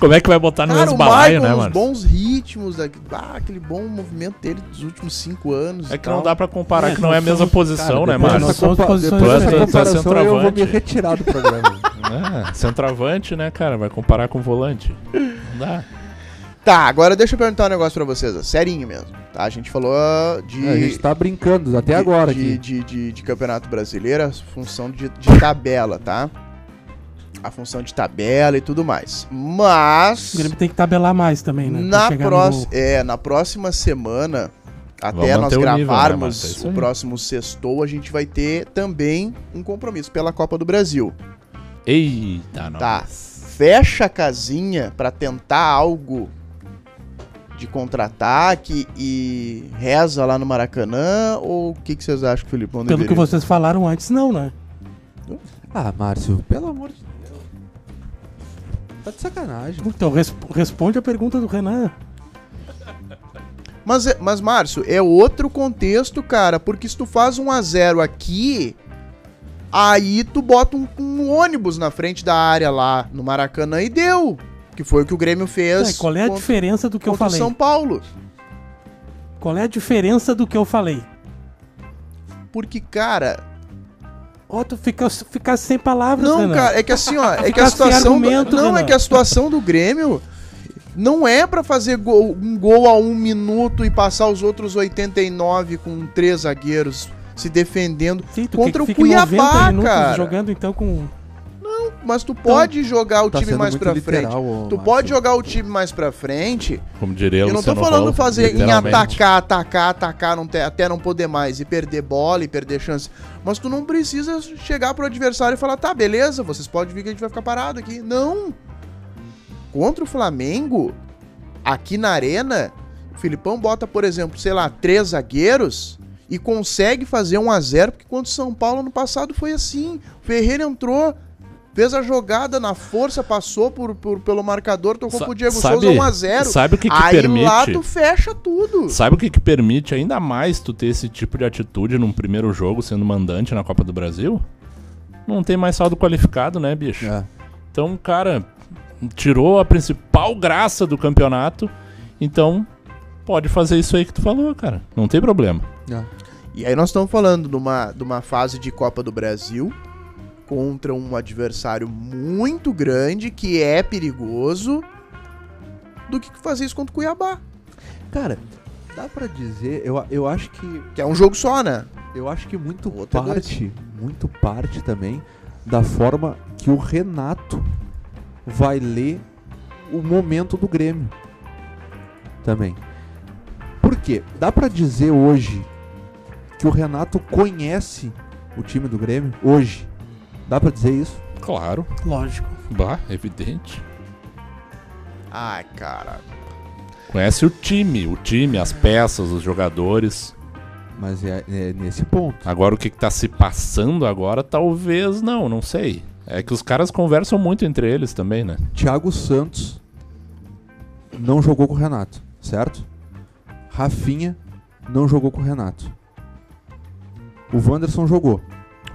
Como é que vai botar no Cara, mesmo balaio, né, mano? bons ritmos, da- ah, aquele bom movimento dele dos últimos cinco anos. É e que não dá pra comparar É, que não é a mesma posição, né, depois Márcio? mano? somos compa depois dessa comparação eu vou me Centroavante. retirar do programa. É, centroavante, né, cara? Vai comparar com volante. Não dá. Tá, agora deixa eu perguntar um negócio pra vocês, ó, serinho mesmo. Tá, a gente falou ah, de. a gente tá brincando até de- agora de, aqui. De, de, de campeonato brasileiro, a função de, de tabela, tá? A função de tabela e tudo mais. Mas. o Grêmio tem que tabelar mais também, né? Na, chegar no é, na próxima semana até Vamos nós manter o nível, né, gravarmos? É o próximo sextou, a gente vai ter também um compromisso pela Copa do Brasil. Eita, não. Tá. Fecha a casinha pra tentar algo de contra-ataque e reza lá no Maracanã? Ou o que, que vocês acham que o Filipão Pelo que deveria? vocês falaram antes, não, né? Ah, Márcio, pelo amor de Deus. Tá de sacanagem. Então res- responde a pergunta do Renan. Mas, é- mas, Márcio, é outro contexto, cara, porque se tu faz 1 a 0 aqui, aí tu bota um, um ônibus na frente da área lá no Maracanã e deu. Que foi o que o Grêmio fez É, qual é a contra, diferença do que eu o falei? São Paulo. Qual é a diferença do que eu falei? Porque, cara, Ó, tu fica, fica sem palavras, Não, Renan. cara, é que assim, ó, é que a situação. argumento, não, é Renan. que a situação do Grêmio não é pra fazer gol- um gol a um minuto e passar os outros 89 com três zagueiros se defendendo. Sim, contra o que 90 Cuiabá, cara. jogando então com. Mas tu pode jogar o Tá time mais pra literal, frente. ô, Tu Márcio. pode jogar o time mais pra frente. Como diria Eu não tô falando fazer em atacar, atacar, atacar não ter- até não poder mais e perder bola e perder chance. Mas tu não precisa chegar pro adversário e falar, tá, beleza, vocês podem vir que a gente vai ficar parado aqui. Não! Contra o Flamengo, aqui na arena, o Filipão bota, por exemplo, sei lá, três zagueiros e consegue fazer um a 0 porque contra o São Paulo no passado foi assim. O Ferreira entrou. Fez a jogada na força, passou por, por- pelo marcador, tocou Sa- pro Diego sabe- Souza 1x0. sabe o que que Aí permite? lá tu fecha tudo. Sabe o que, que permite ainda mais tu ter esse tipo de atitude num primeiro jogo sendo mandante na Copa do Brasil? Não tem mais saldo qualificado, né, bicho? É. Então, cara, tirou a principal graça do campeonato, então pode fazer isso aí que tu falou, cara. Não tem problema. É. E aí nós estamos falando de uma, de uma fase de Copa do Brasil contra um adversário muito grande que é perigoso do que fazer isso contra o Cuiabá. Cara, dá pra dizer, eu, eu acho que Que é um jogo só, né? eu acho que muito Outro é dois. parte, muito parte também da forma que o Renato vai ler o momento do Grêmio. Também. Por quê? Dá pra dizer hoje que o Renato conhece o time do Grêmio hoje. Dá pra dizer isso? Claro. Lógico. Bah, evidente. Ai, cara. Conhece o time, o time, as peças, os jogadores. Mas é, é nesse ponto. Agora o que, que tá se passando agora, talvez não, não sei. É que os caras conversam muito entre eles também, né? Thiago Santos não jogou com o Renato, certo? Rafinha não jogou com o Renato. O Wanderson jogou.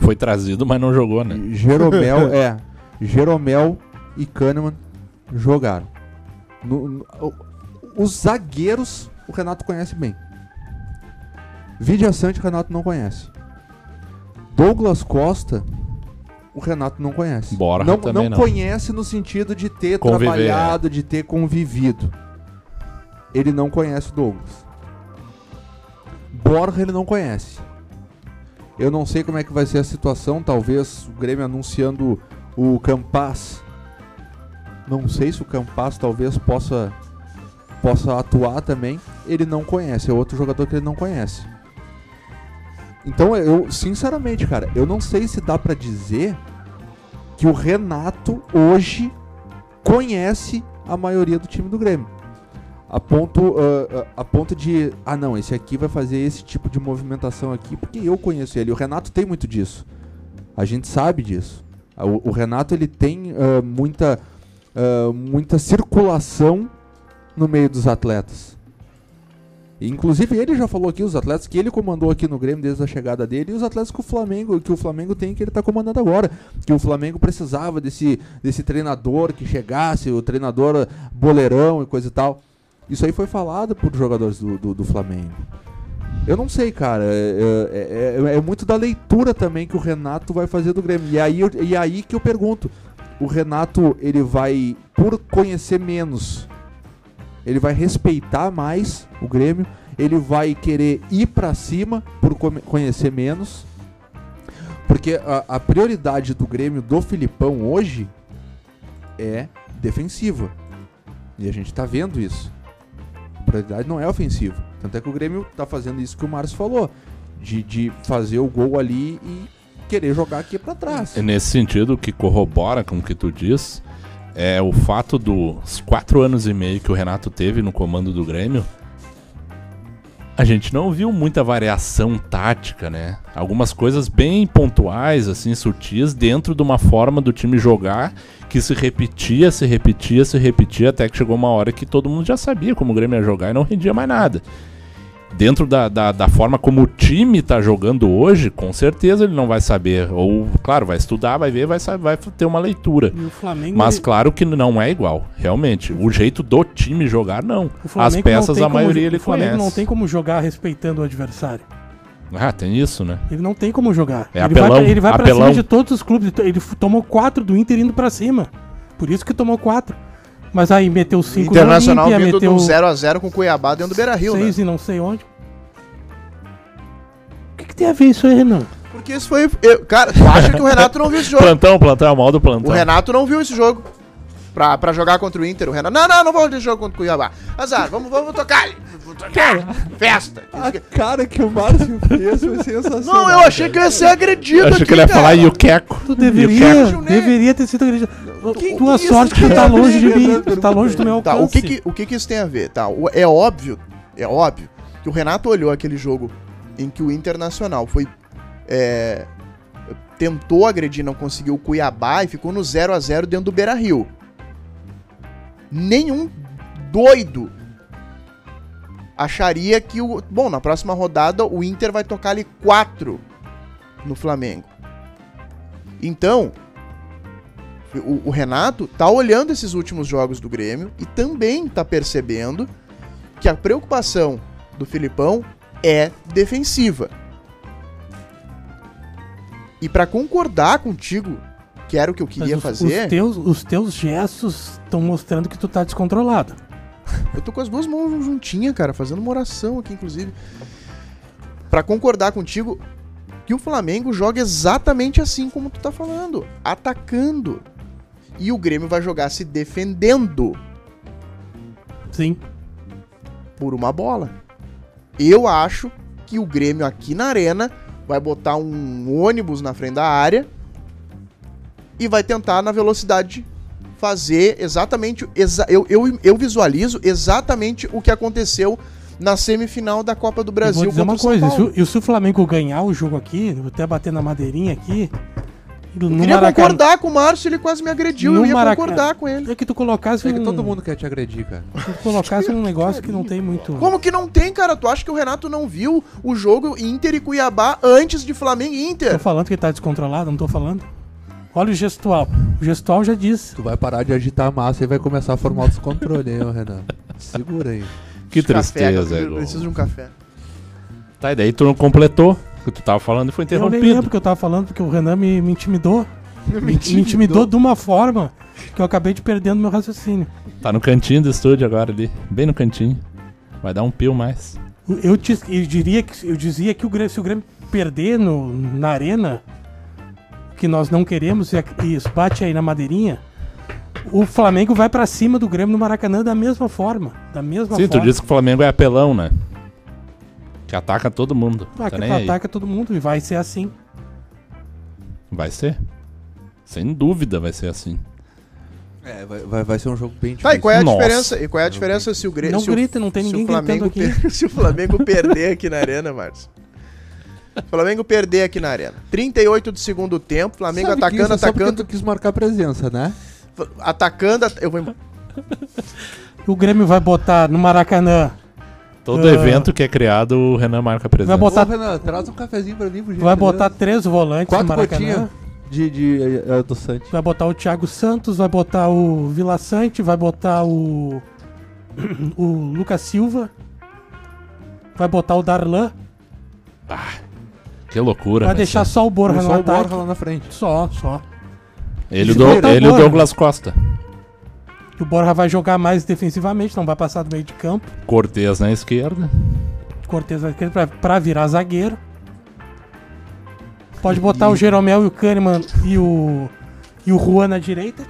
Foi trazido, mas não jogou, né? Jeromel, é. Jeromel e Kahneman jogaram. No- no- os zagueiros o Renato conhece bem. Vidia Sante o Renato não conhece. Douglas Costa o Renato não conhece. Borja não, também não não. conhece no sentido de ter Conviver, trabalhado, de ter convivido. Ele não conhece o Douglas. Borja ele não conhece. Eu não sei como é que vai ser a situação, talvez o Grêmio anunciando o Campas. Não sei se o Campas talvez possa possa atuar também. Ele não conhece, é outro jogador que ele não conhece. Então eu, sinceramente, cara, eu não sei se dá pra dizer que o Renato hoje conhece a maioria do time do Grêmio. A ponto, ah, a ponto de, ah não, esse aqui vai fazer esse tipo de movimentação aqui porque eu conheço ele. O Renato tem muito disso. A gente sabe disso. O, o Renato ele tem ah, muita, ah, muita circulação no meio dos atletas. Inclusive ele já falou aqui os atletas que ele comandou aqui no Grêmio desde a chegada dele e os atletas que o Flamengo que o Flamengo tem que ele está comandando agora, que o Flamengo precisava desse desse treinador que chegasse, o treinador boleirão e coisa e tal. Isso aí foi falado por jogadores do, do, do Flamengo. Eu não sei, cara. É, é- é- é muito da leitura também que o Renato vai fazer do Grêmio. E aí, e aí que eu pergunto: o Renato, ele vai, por conhecer menos, ele vai respeitar mais o Grêmio, ele vai querer ir pra cima por conhecer menos. Porque a, a prioridade do Grêmio do Filipão hoje é defensiva. E a gente tá vendo isso. Prioridade não é ofensiva. Tanto é que o Grêmio tá fazendo isso que o Márcio falou. De, de fazer o gol ali e querer jogar aqui pra trás. E nesse sentido, que corrobora com o que tu diz é o fato dos quatro anos e meio que o Renato teve no comando do Grêmio. A gente não viu muita variação tática, né? Algumas coisas bem pontuais, assim, sutis, dentro de uma forma do time jogar que se repetia, se repetia, se repetia, até que chegou uma hora que todo mundo já sabia como o Grêmio ia jogar e não rendia mais nada dentro da, da, da, forma como o time tá jogando hoje, com certeza ele não vai saber. Ou, claro, vai estudar, vai ver, vai, vai ter uma leitura. Mas ele- claro que não é igual, realmente. O jeito do time jogar, não. As não peças, tem a como- maioria ele O Flamengo conhece. não tem como jogar respeitando o adversário. Ah, tem isso, né? Ele não tem como jogar. É ele apelão, vai, pra- ele vai pra apelão. cima de todos os clubes. Ele f- tomou quatro do Inter indo pra cima. Por isso que tomou quatro. Mas aí meteu cinco Internacional no de meteu um 0x0 com o Cuiabá dentro do Beira-Rio, né? seis e não sei onde. O que, que tem a ver isso aí, Renan? Porque isso foi... eu- cara, tu acha que o Renato não viu esse jogo? Plantão, plantão, é o mal do O plantão. Renato não viu esse jogo. Pra, pra jogar contra o Inter. O Renato, não, não, não vou ver esse jogo contra o Cuiabá. Azar, vamos, vamos tocar ali. Tocar. Festa. A cara que o Márcio fez foi sensacional. Não, eu achei que eu ia ser agredido Acho aqui, que ele ia cara. falar e o Queco. Tu deveria, deveria ter sido agredido. Que- Tua que sorte que tu tá cara? longe de mim. Tu tá longe do meu Tá, alcance. o que que, o que que isso tem a ver? Tá, é óbvio, é óbvio que o Renato olhou aquele jogo em que o Internacional foi é, tentou agredir, não conseguiu o Cuiabá e ficou no 0 a 0 dentro do Beira-Rio. Nenhum doido acharia que o, bom, na próxima rodada o Inter vai tocar ali 4 no Flamengo. Então, o, o Renato tá olhando esses últimos jogos do Grêmio e também tá percebendo que a preocupação do Filipão é defensiva. E pra concordar contigo, que era o que eu queria os, fazer, Os teus, os teus gestos estão mostrando que tu tá descontrolado. Eu tô com as duas mãos juntinhas, cara, fazendo uma oração aqui, inclusive. Pra concordar contigo, que o Flamengo joga exatamente assim como tu tá falando, atacando. E o Grêmio vai jogar se defendendo. Sim. por uma bola. Eu acho que o Grêmio aqui na arena vai botar um ônibus na frente da área e vai tentar na velocidade fazer exatamente exa eu, eu, eu visualizo exatamente o que aconteceu na semifinal da Copa do Eu Brasil vou dizer uma coisa, e se, o- e se o Flamengo ganhar o jogo aqui, vou até bater na madeirinha aqui. Eu queria Maracanã- concordar com o Márcio, ele quase me agrediu, No eu ia Maracanã. concordar com ele. É que tu colocasse É que um, todo mundo quer te agredir, cara. tu colocasse um negócio que não tem muito. Como que não tem, cara? Tu acha que o Renato não viu o jogo Inter e Cuiabá antes de Flamengo e Tô Inter? falando que ele tá descontrolado, não tô falando. Olha o gestual. O gestual já disse. Tu vai parar de agitar a massa e vai começar a formar o descontrole, hein, Renan? Segura aí. Que Café, tristeza, eu Ego. preciso de um café. Tá, e daí tu não completou o que tu tava falando e foi Eu nem interrompido. lembro o que eu tava falando, porque o Renan me, me intimidou. Me, me intimidou de uma forma que eu acabei de perdendo meu raciocínio. Tá no cantinho do estúdio agora ali, bem no cantinho. Vai dar um pio mais. Eu, te- eu diria que eu dizia que o Grêmio, se o Grêmio perder no, na arena, que nós não queremos, e, e isso bate aí na madeirinha, o Flamengo vai pra cima do Grêmio no Maracanã da mesma forma. Da mesma Sim, tu forma. disse que o Flamengo é apelão, né? Que ataca todo mundo. Ah, tá que nem tu aí. ataca todo mundo e vai ser assim. Vai ser. Sem dúvida vai ser assim. É, vai, vai, vai ser um jogo bem difícil. Tá, e qual é a Nossa. diferença? E qual é a diferença se o Grêmio. Não grita, não tem ninguém Flamengo gritando aqui. se o Flamengo perder aqui na arena, Marcos. O Flamengo perder aqui na arena. 38 do segundo tempo, Flamengo Sabe que atacando, isso é só porque atacando, tu quis marcar presença, né? atacando. at- Eu vou embora. O Grêmio vai botar no Maracanã. Todo Ah. evento que é criado, o Renan marca presença. Vai botar- Ô, Renan, traz um cafezinho pra mim, por Vai botar três volantes Quatro no Maracanã. de, de eh, adoçante. Vai botar o Thiago Santos, vai botar o Vila Sante, vai botar o. o Lucas Silva. Vai botar o Darlan. Que loucura. Vai deixar só o Borja Só no o ataque. Borja lá na frente. Só, só. Ele, o Do- o ele e o. Douglas Costa. O Borja vai jogar mais defensivamente, não vai passar do meio de campo. Cortez na esquerda. Cortez vai querer pra, pra virar zagueiro. Pode botar o Jeromel e o Kahneman e o. E o Juan na direita.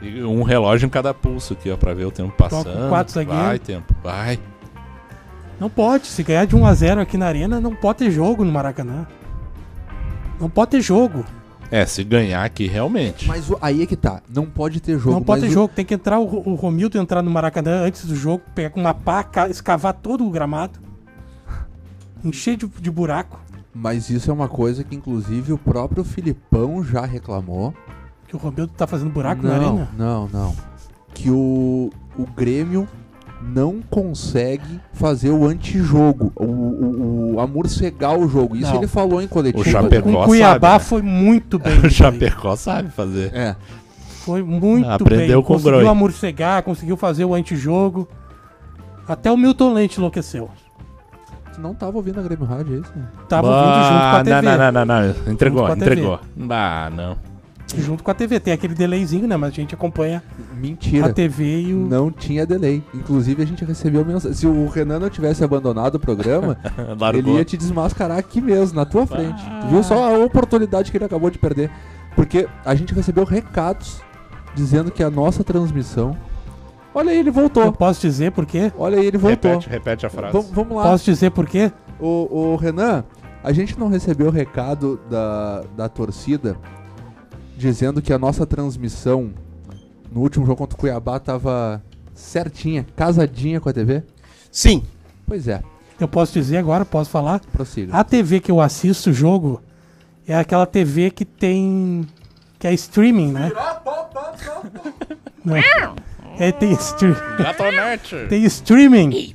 E um relógio em cada pulso aqui, ó, pra ver o tempo passando. quatro zagueiros. Vai, tempo. Vai. Não pode. Se ganhar de 1x0 aqui na Arena, não pode ter jogo no Maracanã. Não pode ter jogo. É, se ganhar aqui realmente. Mas o- aí é que tá. Não pode ter jogo. não pode mas ter o- jogo. Tem que entrar o, o Romildo entrar no Maracanã antes do jogo, pegar com uma pá, ca- escavar todo o gramado. Encher de, de buraco. Mas isso é uma coisa que, inclusive, o próprio Filipão já reclamou. Que o Romildo tá fazendo buraco não, na arena. Não, não. Que o, o Grêmio não consegue fazer o antijogo, o, o, o amorcegar o jogo. Isso Não. ele falou em coletivo. O Chapecó Com o sabe, Cuiabá né? foi muito bem. O. Chapecó sabe fazer. É. Foi muito Aprendeu bem. com o conseguiu amorcegar, conseguiu fazer o antijogo. Até o Milton Leite enlouqueceu. Tu não tava ouvindo a Grêmio Rádio, é isso? né? Tava ouvindo junto com a Ah, TV. Não, não, não, não, não. Entregou, com a entregou. Ah, não. Junto com a TV. Tem aquele delayzinho, né? Mas a gente acompanha Mentira. a TV e o. Não tinha delay. Inclusive, a gente recebeu mensagem. Se o Renan não tivesse abandonado o programa, ele ia te desmascarar aqui mesmo, na tua frente. Tu viu só a oportunidade que ele acabou de perder? Porque a gente recebeu recados dizendo que a nossa transmissão. Olha aí, ele Eu voltou. posso dizer por quê? Olha aí, ele voltou. Repete, repete a frase. Vam- vamos lá. Posso dizer por quê? O, o Renan, a gente não recebeu recado da, da torcida dizendo que a nossa transmissão no último jogo contra o Cuiabá tava certinha, casadinha com a TV? Sim. Pois é, Eu posso dizer agora, posso falar? prossiga. A TV que eu assisto o jogo é aquela TV que tem. que é streaming, né? Não. É, tem, stream, Gatonete. tem streaming.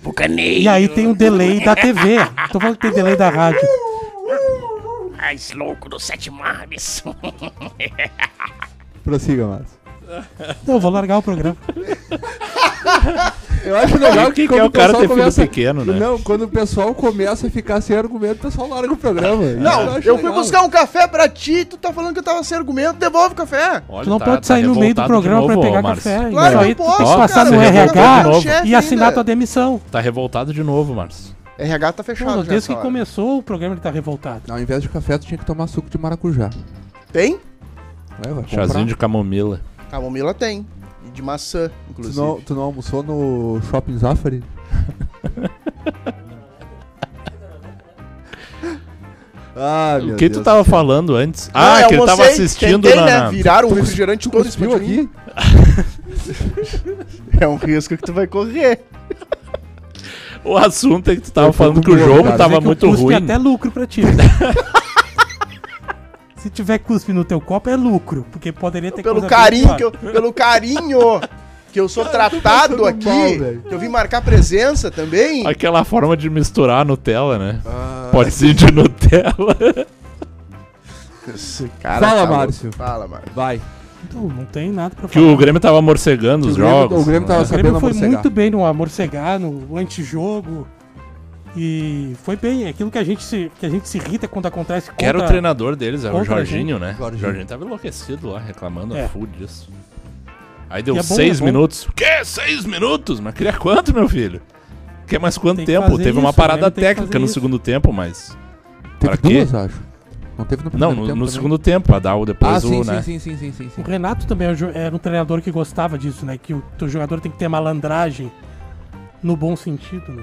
E aí tem um delay da TV. Tô falando que tem delay da rádio. Mais louco do Sete Mares. Prossiga, Márcio. Não, eu vou largar o programa. Eu acho legal que, que quando é o cara pessoal ter filho começa- pequeno, né? Não, quando o pessoal começa a ficar sem argumento, o pessoal larga o programa. Não, acho eu fui buscar um café pra ti, tu tá falando que eu tava sem argumento, devolve o café. Olha, Tu não tá- pode tá sair no meio do programa de pra novo, pegar Márcio. café. Claro aí eu tu posso, tem que cara. passar no RH novo. E assinar ainda. tua demissão. Tá revoltado de novo, Márcio. RH tá fechado Não, já desde que hora. começou o programa ele tá revoltado. Ao invés de café, tu tinha que tomar suco de maracujá. Tem? Chazinho comprar. de camomila. Camomila tem. E de maçã, Tu inclusive. não, tu não almoçou no Shopping Zafari? ah, O que tu tava falando antes? Não, Ah, eu que ele tava assistindo tentei, na... né? Viraram um refrigerante todo aqui? É um risco que tu vai correr. O assunto é que tu tava Eu falando com que o jogo cara. tava muito cuspe ruim. é até lucro pra ti. Se tiver cuspe no teu copo, é lucro. Porque poderia ter Pelo carinho que eu, pelo carinho que eu sou tratado passando aqui, que eu vim marcar presença também. Aquela forma de misturar a Nutella, né? Ah, Pode ser de Nutella. Esse cara Fala, louco. Márcio. Fala, Márcio. Vai. Então, não tem nada pra Que falar. o Grêmio tava morcegando os O Grêmio- jogos. o Grêmio tava O Grêmio sabendo foi morcegar. muito bem no amorcegar, no antijogo. E foi bem, é aquilo que a gente se, que a gente se irrita quando acontece Que era o contra- treinador deles, era o contra Jorginho, né? O Jorginho. Jorginho tava enlouquecido lá, reclamando É. a full disso. Aí deu é bom, seis é bom. minutos. O quê? Seis minutos? Mas queria quanto, meu filho? Quer mais quanto Tem que tempo? Teve uma isso, parada né? Tem que técnica no isso. segundo tempo, mas. Teve Pra quê? duas, acho. Não teve no Não, primeiro no, tempo no também? segundo tempo, pra dar o depois Ah, o, sim, né? sim, sim, sim, sim, sim. O Renato também é era um treinador que gostava disso, né? Que o teu jogador tem que ter malandragem no bom sentido, né?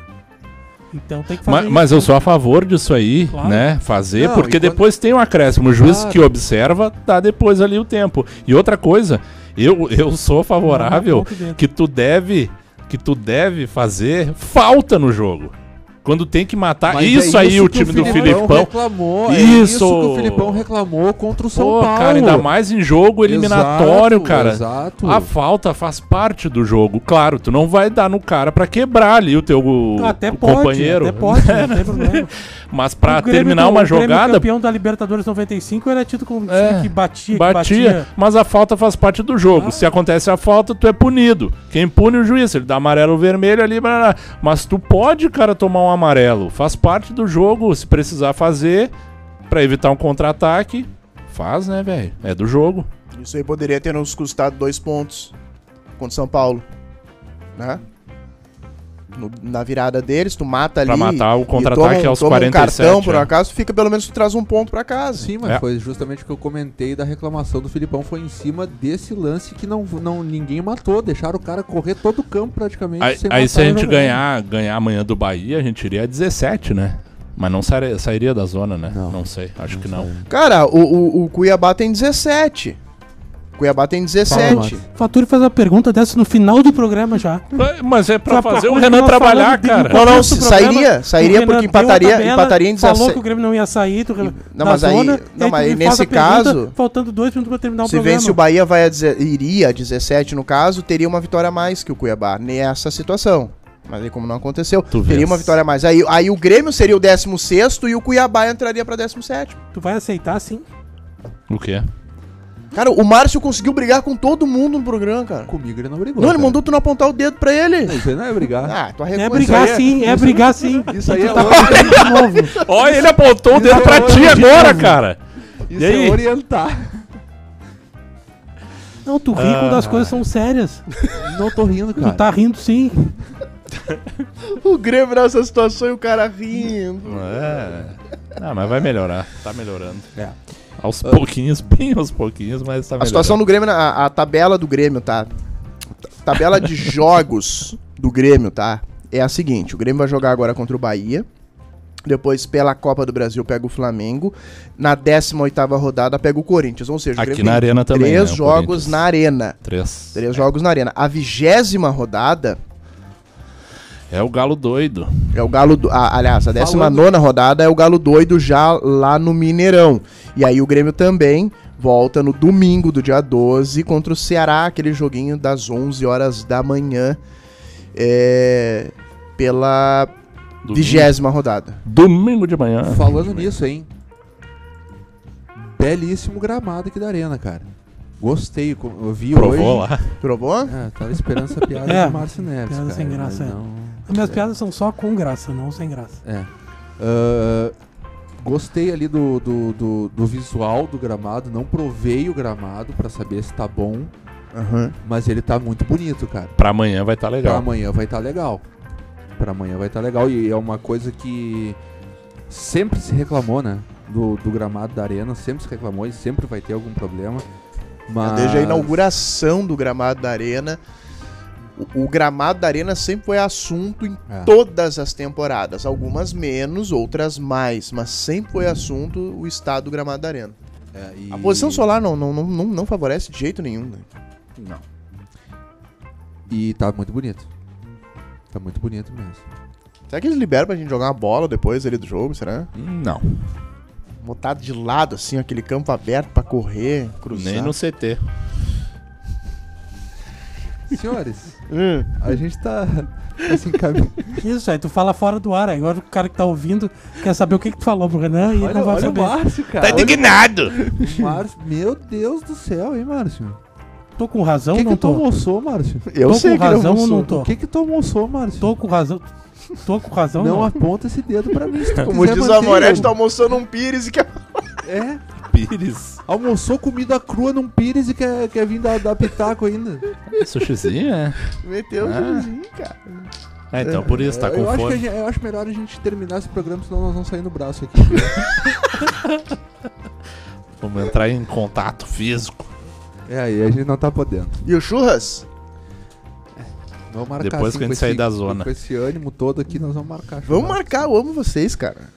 Então tem que fazer Ma- Mas, isso, eu né? sou a favor disso aí, Claro. né? Fazer, Não, porque quando- depois tem um acréscimo. O juiz Claro. que observa, dá depois ali o tempo. E outra coisa, eu, eu sou favorável Não, não, não, não. que tu deve que tu deve fazer falta no jogo. Quando tem que matar. Mas isso é aí o time do Filipão Filipão. reclamou. É Isso. isso que o Filipão reclamou contra o São Pô, Paulo. cara, ainda mais em jogo eliminatório, Exato, cara. Exato. A falta faz parte do jogo. Claro, tu não vai dar no cara pra quebrar ali o teu até o pode, companheiro. até pode, não tem problema. Mas pra O Grêmio terminar do- uma o jogada, campeão da Libertadores 95 era tido como time É, que batia, que batia, batia. mas a falta faz parte do jogo. Ah. Se acontece a falta, tu é punido. Quem pune o juiz, ele dá amarelo ou vermelho ali, blá, blá. mas tu pode, cara, tomar um amarelo. Faz parte do jogo, se precisar fazer pra evitar um contra-ataque, faz, né, velho? É do jogo. Isso aí poderia ter nos custado dois pontos contra o São Paulo. Né? No- na virada deles, tu mata ali. Pra matar o contra-ataque aos toma 47, um cartão, por é. acaso, tu fica pelo menos tu traz um ponto pra casa. Sim, mas É. foi justamente o que eu comentei da reclamação do Filipão. Foi em cima desse lance que não, não ninguém matou. Deixaram o cara correr todo o campo praticamente. Aí, sem aí matar se a gente ganhar, ganhar amanhã do Bahia, a gente iria a 17, né? Mas não sairia, sairia da zona, né? Não. Não, sei, acho que não. Cara, o, o, o Cuiabá tem 17. Cuiabá tem 17. Márcio. Faturi faz uma pergunta dessa no final do programa já. Mas é pra Só fazer o Renan trabalhar, cara. Não, não, se do programa, sairia, sairia porque a empataria- tabela, empataria em Falou 17. que o Grêmio não ia sair do, Não, mas aí- zona. não, mas aí me faz nesse a pergunta caso- Faltando dois minutos pra terminar o Se programa. vence o Bahia, vai a iria a 17 no caso, teria uma vitória a mais que o Cuiabá nessa situação. Mas aí como não aconteceu, Tu teria vês. uma vitória a mais. Aí, aí o Grêmio seria o 16 e o Cuiabá entraria pra 17. Tu vai aceitar sim. O quê? Cara, o Márcio conseguiu brigar com todo mundo no programa, cara. Comigo ele não brigou. Não, ele cara. mandou tu não apontar o dedo pra ele. Isso aí não é brigar. Ah, tu É arregou brigar isso aí. sim, é brigar sim. Isso aí é, Tá novo. Olha, ele apontou o dedo pra ti agora, cara. isso E aí? é orientar. Não, tu ri quando as coisas são sérias. Não tô rindo, Tu cara. tá rindo sim. O Grêmio nessa situação e o cara rindo. É. Ah, mas vai melhorar. Tá melhorando. É. Aos pouquinhos, bem aos pouquinhos, mas tá A situação do Grêmio, a, a tabela do Grêmio, tá? Tabela de jogos do Grêmio, tá? É a seguinte: o Grêmio vai jogar agora contra o Bahia. Depois, pela Copa do Brasil, pega o Flamengo. Na 18 rodada, pega o Corinthians. Ou seja, o Aqui na Arena também, Três né, jogos na Arena. Três. Três jogos na Arena. A vigésima rodada É o galo doido. é o Galo. do- a- aliás, a 19 Falando- rodada é o Galo doido já lá no Mineirão. E aí o Grêmio também volta no domingo do dia 12 contra o Ceará, aquele joguinho das 11 horas da manhã. É, pela vigésima rodada. Domingo de manhã. Falando nisso, hein? Belíssimo gramado aqui da arena, cara. Gostei. Eu vi Provou hoje. lá. Provou? É, tava esperando essa piada É, do Márcio Neves. piada cara, sem graça, é. não- As minhas piadas são só com graça, não sem graça. É. Ah, gostei ali do, do, do, do visual do gramado. Não provei o gramado pra saber se tá bom. Aham. Mas ele tá muito bonito, cara. Pra amanhã vai estar Pra legal. amanhã vai estar legal. Pra amanhã vai estar legal. E é uma coisa que sempre se reclamou, né? Do, do gramado da arena. Sempre se reclamou e sempre vai ter algum problema. Mas... Desde a inauguração do gramado da Arena. O, o gramado da Arena sempre foi assunto em É. todas as temporadas. Algumas menos, outras mais. Mas sempre foi assunto o estado do gramado da Arena. É, e- A posição solar não, não, não, não, não favorece de jeito nenhum. né? Não. E tá muito bonito. Tá muito bonito mesmo. Será que eles liberam pra gente jogar uma bola depois ali do jogo? Será? Não. Botado de lado, assim, aquele campo aberto pra correr, cruzar. Nem no CT. Senhores, Hum. a gente tá assim, caminho. Isso aí, tu fala fora do ar. Agora o cara que tá ouvindo quer saber o que, que tu falou pro Renan e ele Olha, não vai olha o saber. Márcio, cara. Tá indignado. o Márcio. Meu Deus do céu, hein, Márcio? Tô com razão O ou que, não que tu tô? almoçou, Márcio? Eu Tô sei com que razão ou não tô? O que que tu almoçou, Márcio? Tô com razão. Tô com razão Não não? aponta esse dedo pra mim. se tu Como diz o Amorete, o- tá almoçando um pires e quer... É, Pires. almoçou comida crua num pires e quer, quer vir dar, dar pitaco ainda. Sushizinho, é. Meteu o Ah. joelhinho, cara. É, então por isso, tá eu, com acho que a fome. gente- eu acho melhor a gente terminar esse programa, senão nós vamos sair no braço aqui. Vamos entrar em contato físico. é, aí a gente não tá podendo. E o churras? Vamos marcar Depois assim, que a gente com sair esse- da zona. Com esse ânimo todo aqui, nós vamos marcar. Vamos marcar, eu amo vocês, cara.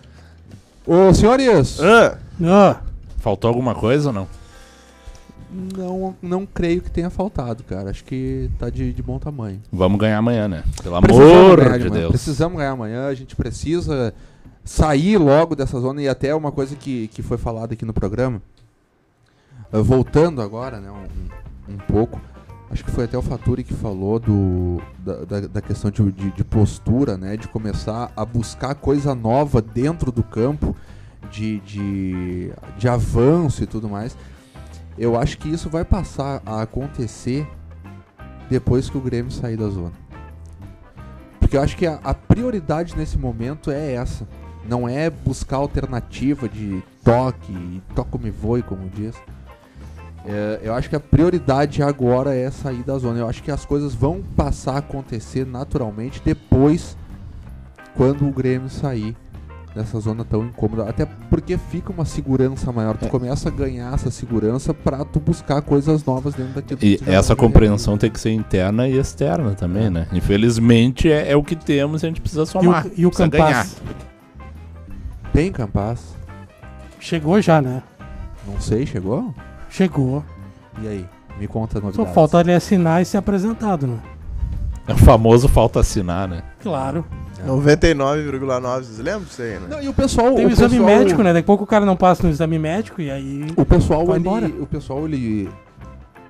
Ô, senhores! Ah, Ah, Faltou alguma coisa ou não? Não, não creio que tenha faltado, cara. Acho que tá de, de bom tamanho. Vamos ganhar amanhã, né? Pelo Precisamos amor de amanhã. Deus. Precisamos ganhar amanhã. A gente precisa sair logo dessa zona. E até uma coisa que, que foi falada aqui no programa. Uh, voltando agora, né, um, um pouco. Acho que foi até o Faturi que falou do, da, da, da questão de, de, de postura, né? De começar a buscar coisa nova dentro do campo, de, de, de avanço e tudo mais. Eu acho que isso vai passar a acontecer depois que o Grêmio sair da zona. Porque eu acho que a, a prioridade nesse momento é essa. Não é buscar alternativa de toque, toco me voe, como diz. É, eu acho que a prioridade agora é sair da zona. Eu acho que as coisas vão passar a acontecer naturalmente depois, quando o Grêmio sair dessa zona tão incômoda. Até porque fica uma segurança maior. Tu É. começa a ganhar essa segurança pra tu buscar coisas novas dentro daquilo E que tu já essa não compreensão tem que ser interna e externa também, né? Infelizmente é, é o que temos e a gente precisa E o, somar. e o precisa Campas Tem Campas? chegou já, né? Não sei, chegou? Chegou. E aí? Me conta Só novidades. falta ele assinar e ser apresentado, né? É o famoso falta assinar, né? Claro. 99,9, vocês lembram disso aí, né? Não, e o pessoal... Tem o, o exame pessoal- médico, né? Daqui a pouco o cara não passa no exame médico e aí. O pessoal, Vai ele, embora. o pessoal, ele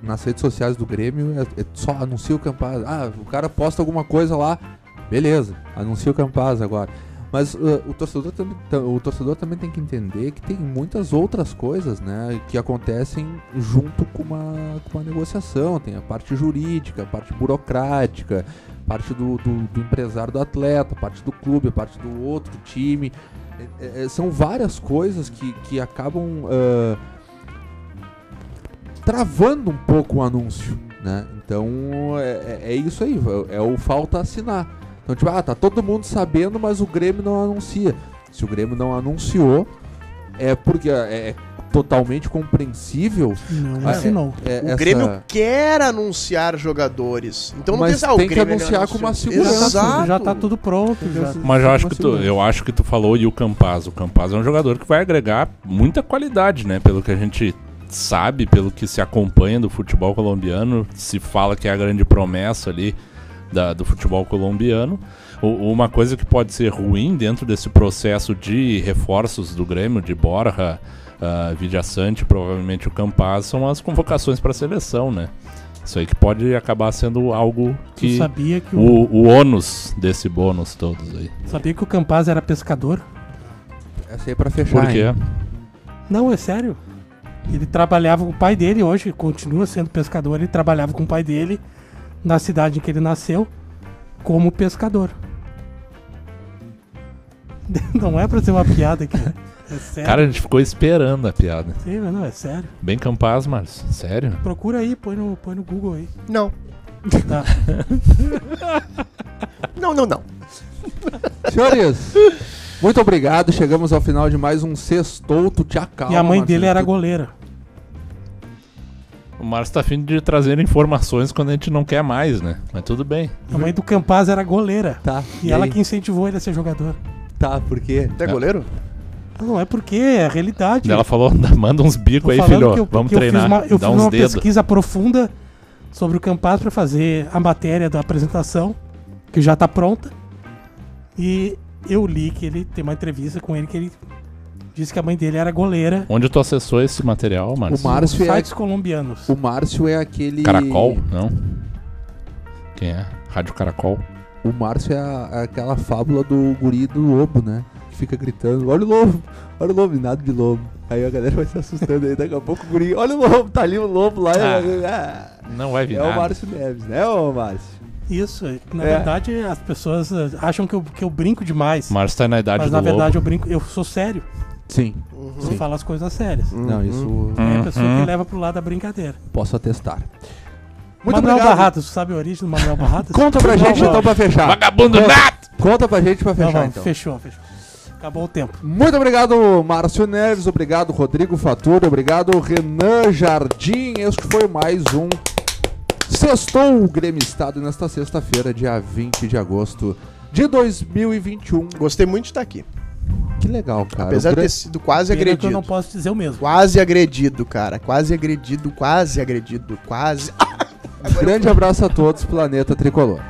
nas redes sociais do Grêmio é, é só anuncia o Campaz. Ah, o cara posta alguma coisa lá, beleza, anuncia o Campaz agora. Mas uh, o, torcedor também, ta- o torcedor também tem que entender que tem muitas outras coisas, né, que acontecem junto com uma, com uma negociação. Tem a parte jurídica, a parte burocrática, parte do, do, do empresário do atleta, parte do clube, a parte do outro time. É, é, são várias coisas que, que acabam ah, travando um pouco o anúncio, né? Então é, é- é isso aí, é, é o falta assinar. Então, tipo, ah, tá todo mundo sabendo, mas o Grêmio não anuncia. Se o Grêmio não anunciou, é porque é, é totalmente compreensível. Não assinou. é- O essa- Grêmio quer anunciar jogadores. Então não Mas diz, ah, o tem que anunciar com uma segurança. tá, Exato. já tá tudo pronto. Já. Mas eu acho que tu, eu acho que tu falou e o Campaz. O Campaz é um jogador que vai agregar muita qualidade, né? Pelo que a gente sabe, pelo que se acompanha do futebol colombiano, se fala que é a grande promessa ali da- do futebol colombiano. O- uma coisa que pode ser ruim dentro desse processo de reforços do Grêmio, de Borja, uh, Vidia Sante, provavelmente o Campaz, são as convocações para a seleção, né? Isso aí que pode acabar sendo algo Tu que. sabia que o, O, o ônus desse bônus todos aí. sabia que o Campaz era pescador? Essa aí é pra fechar. Por quê? hein? Não, é sério. Ele trabalhava com o pai dele, hoje continua sendo pescador. Ele trabalhava com o pai dele na cidade em que ele nasceu como pescador. Não é pra ser uma piada aqui. É sério. Cara, a gente ficou esperando a piada. Sim, mas não, é sério. Bem Campaz, Márcio. Sério? Procura aí, põe no, põe no Google aí. Não. Tá. Não, não, não. Senhores, muito obrigado. Chegamos ao final de mais um Sextou. Te acalma. e a mãe dele era goleira. O Márcio tá afim de trazer informações quando a gente não quer mais, né? Mas tudo bem. A mãe do Campaz era goleira. Tá. E ela aí? que incentivou ele a ser jogador. Tá, por quê? Tu é goleiro? Não é porque é a realidade. Ela falou, manda uns bicos aí, filho. que eu- Vamos que eu treinar. Fiz uma, eu Dá fiz uns uma dedos. pesquisa profunda sobre o Campaz para fazer a matéria da apresentação, que já tá pronta. E eu li que ele tem uma entrevista com ele que ele disse que a mãe dele era goleira Onde tu acessou esse material, Márcio? O Márcio é, sites colombianos. o Márcio é aquele. Caracol? Não? Quem é? Rádio Caracol? O Márcio é, a- é aquela fábula do guri do lobo, né? Fica gritando: Olha o lobo, olha o lobo, e nada de lobo. Aí a galera vai se assustando aí. Daqui a pouco o guri: Olha o lobo, tá ali o lobo lá. Ah, Ah, Não vai vir é o nada. Márcio Neves, né, ô Márcio? Isso, na É. verdade as pessoas eh, acham que eu, que eu brinco demais. Márcio tá na idade Mas do na lobo. verdade eu brinco, eu sou sério. Sim. Eu falo as coisas sérias. Não, isso É a pessoa Uhum. que leva pro lado da brincadeira. posso atestar. Muito Manuel obrigado. Tu sabe a origem do Manuel Barradas? Conta pra Não, gente não. então pra fechar. Vagabundo Conta- nato! Conta pra gente pra Não, fechar não, então. Fechou, fechou. Acabou o tempo. Muito obrigado, Márcio Neves. Obrigado, Rodrigo Faturo. Obrigado, Renan Jardim. Este foi mais um Sextou o Grêmio Estado nesta sexta-feira, dia 20 de agosto de 2021. Gostei muito de estar aqui. Que legal, cara. Apesar de ter sido quase Pena que eu agredido. não posso dizer o mesmo. Quase agredido, cara. Quase agredido, quase agredido, quase. grande abraço a todos, Planeta Tricolor.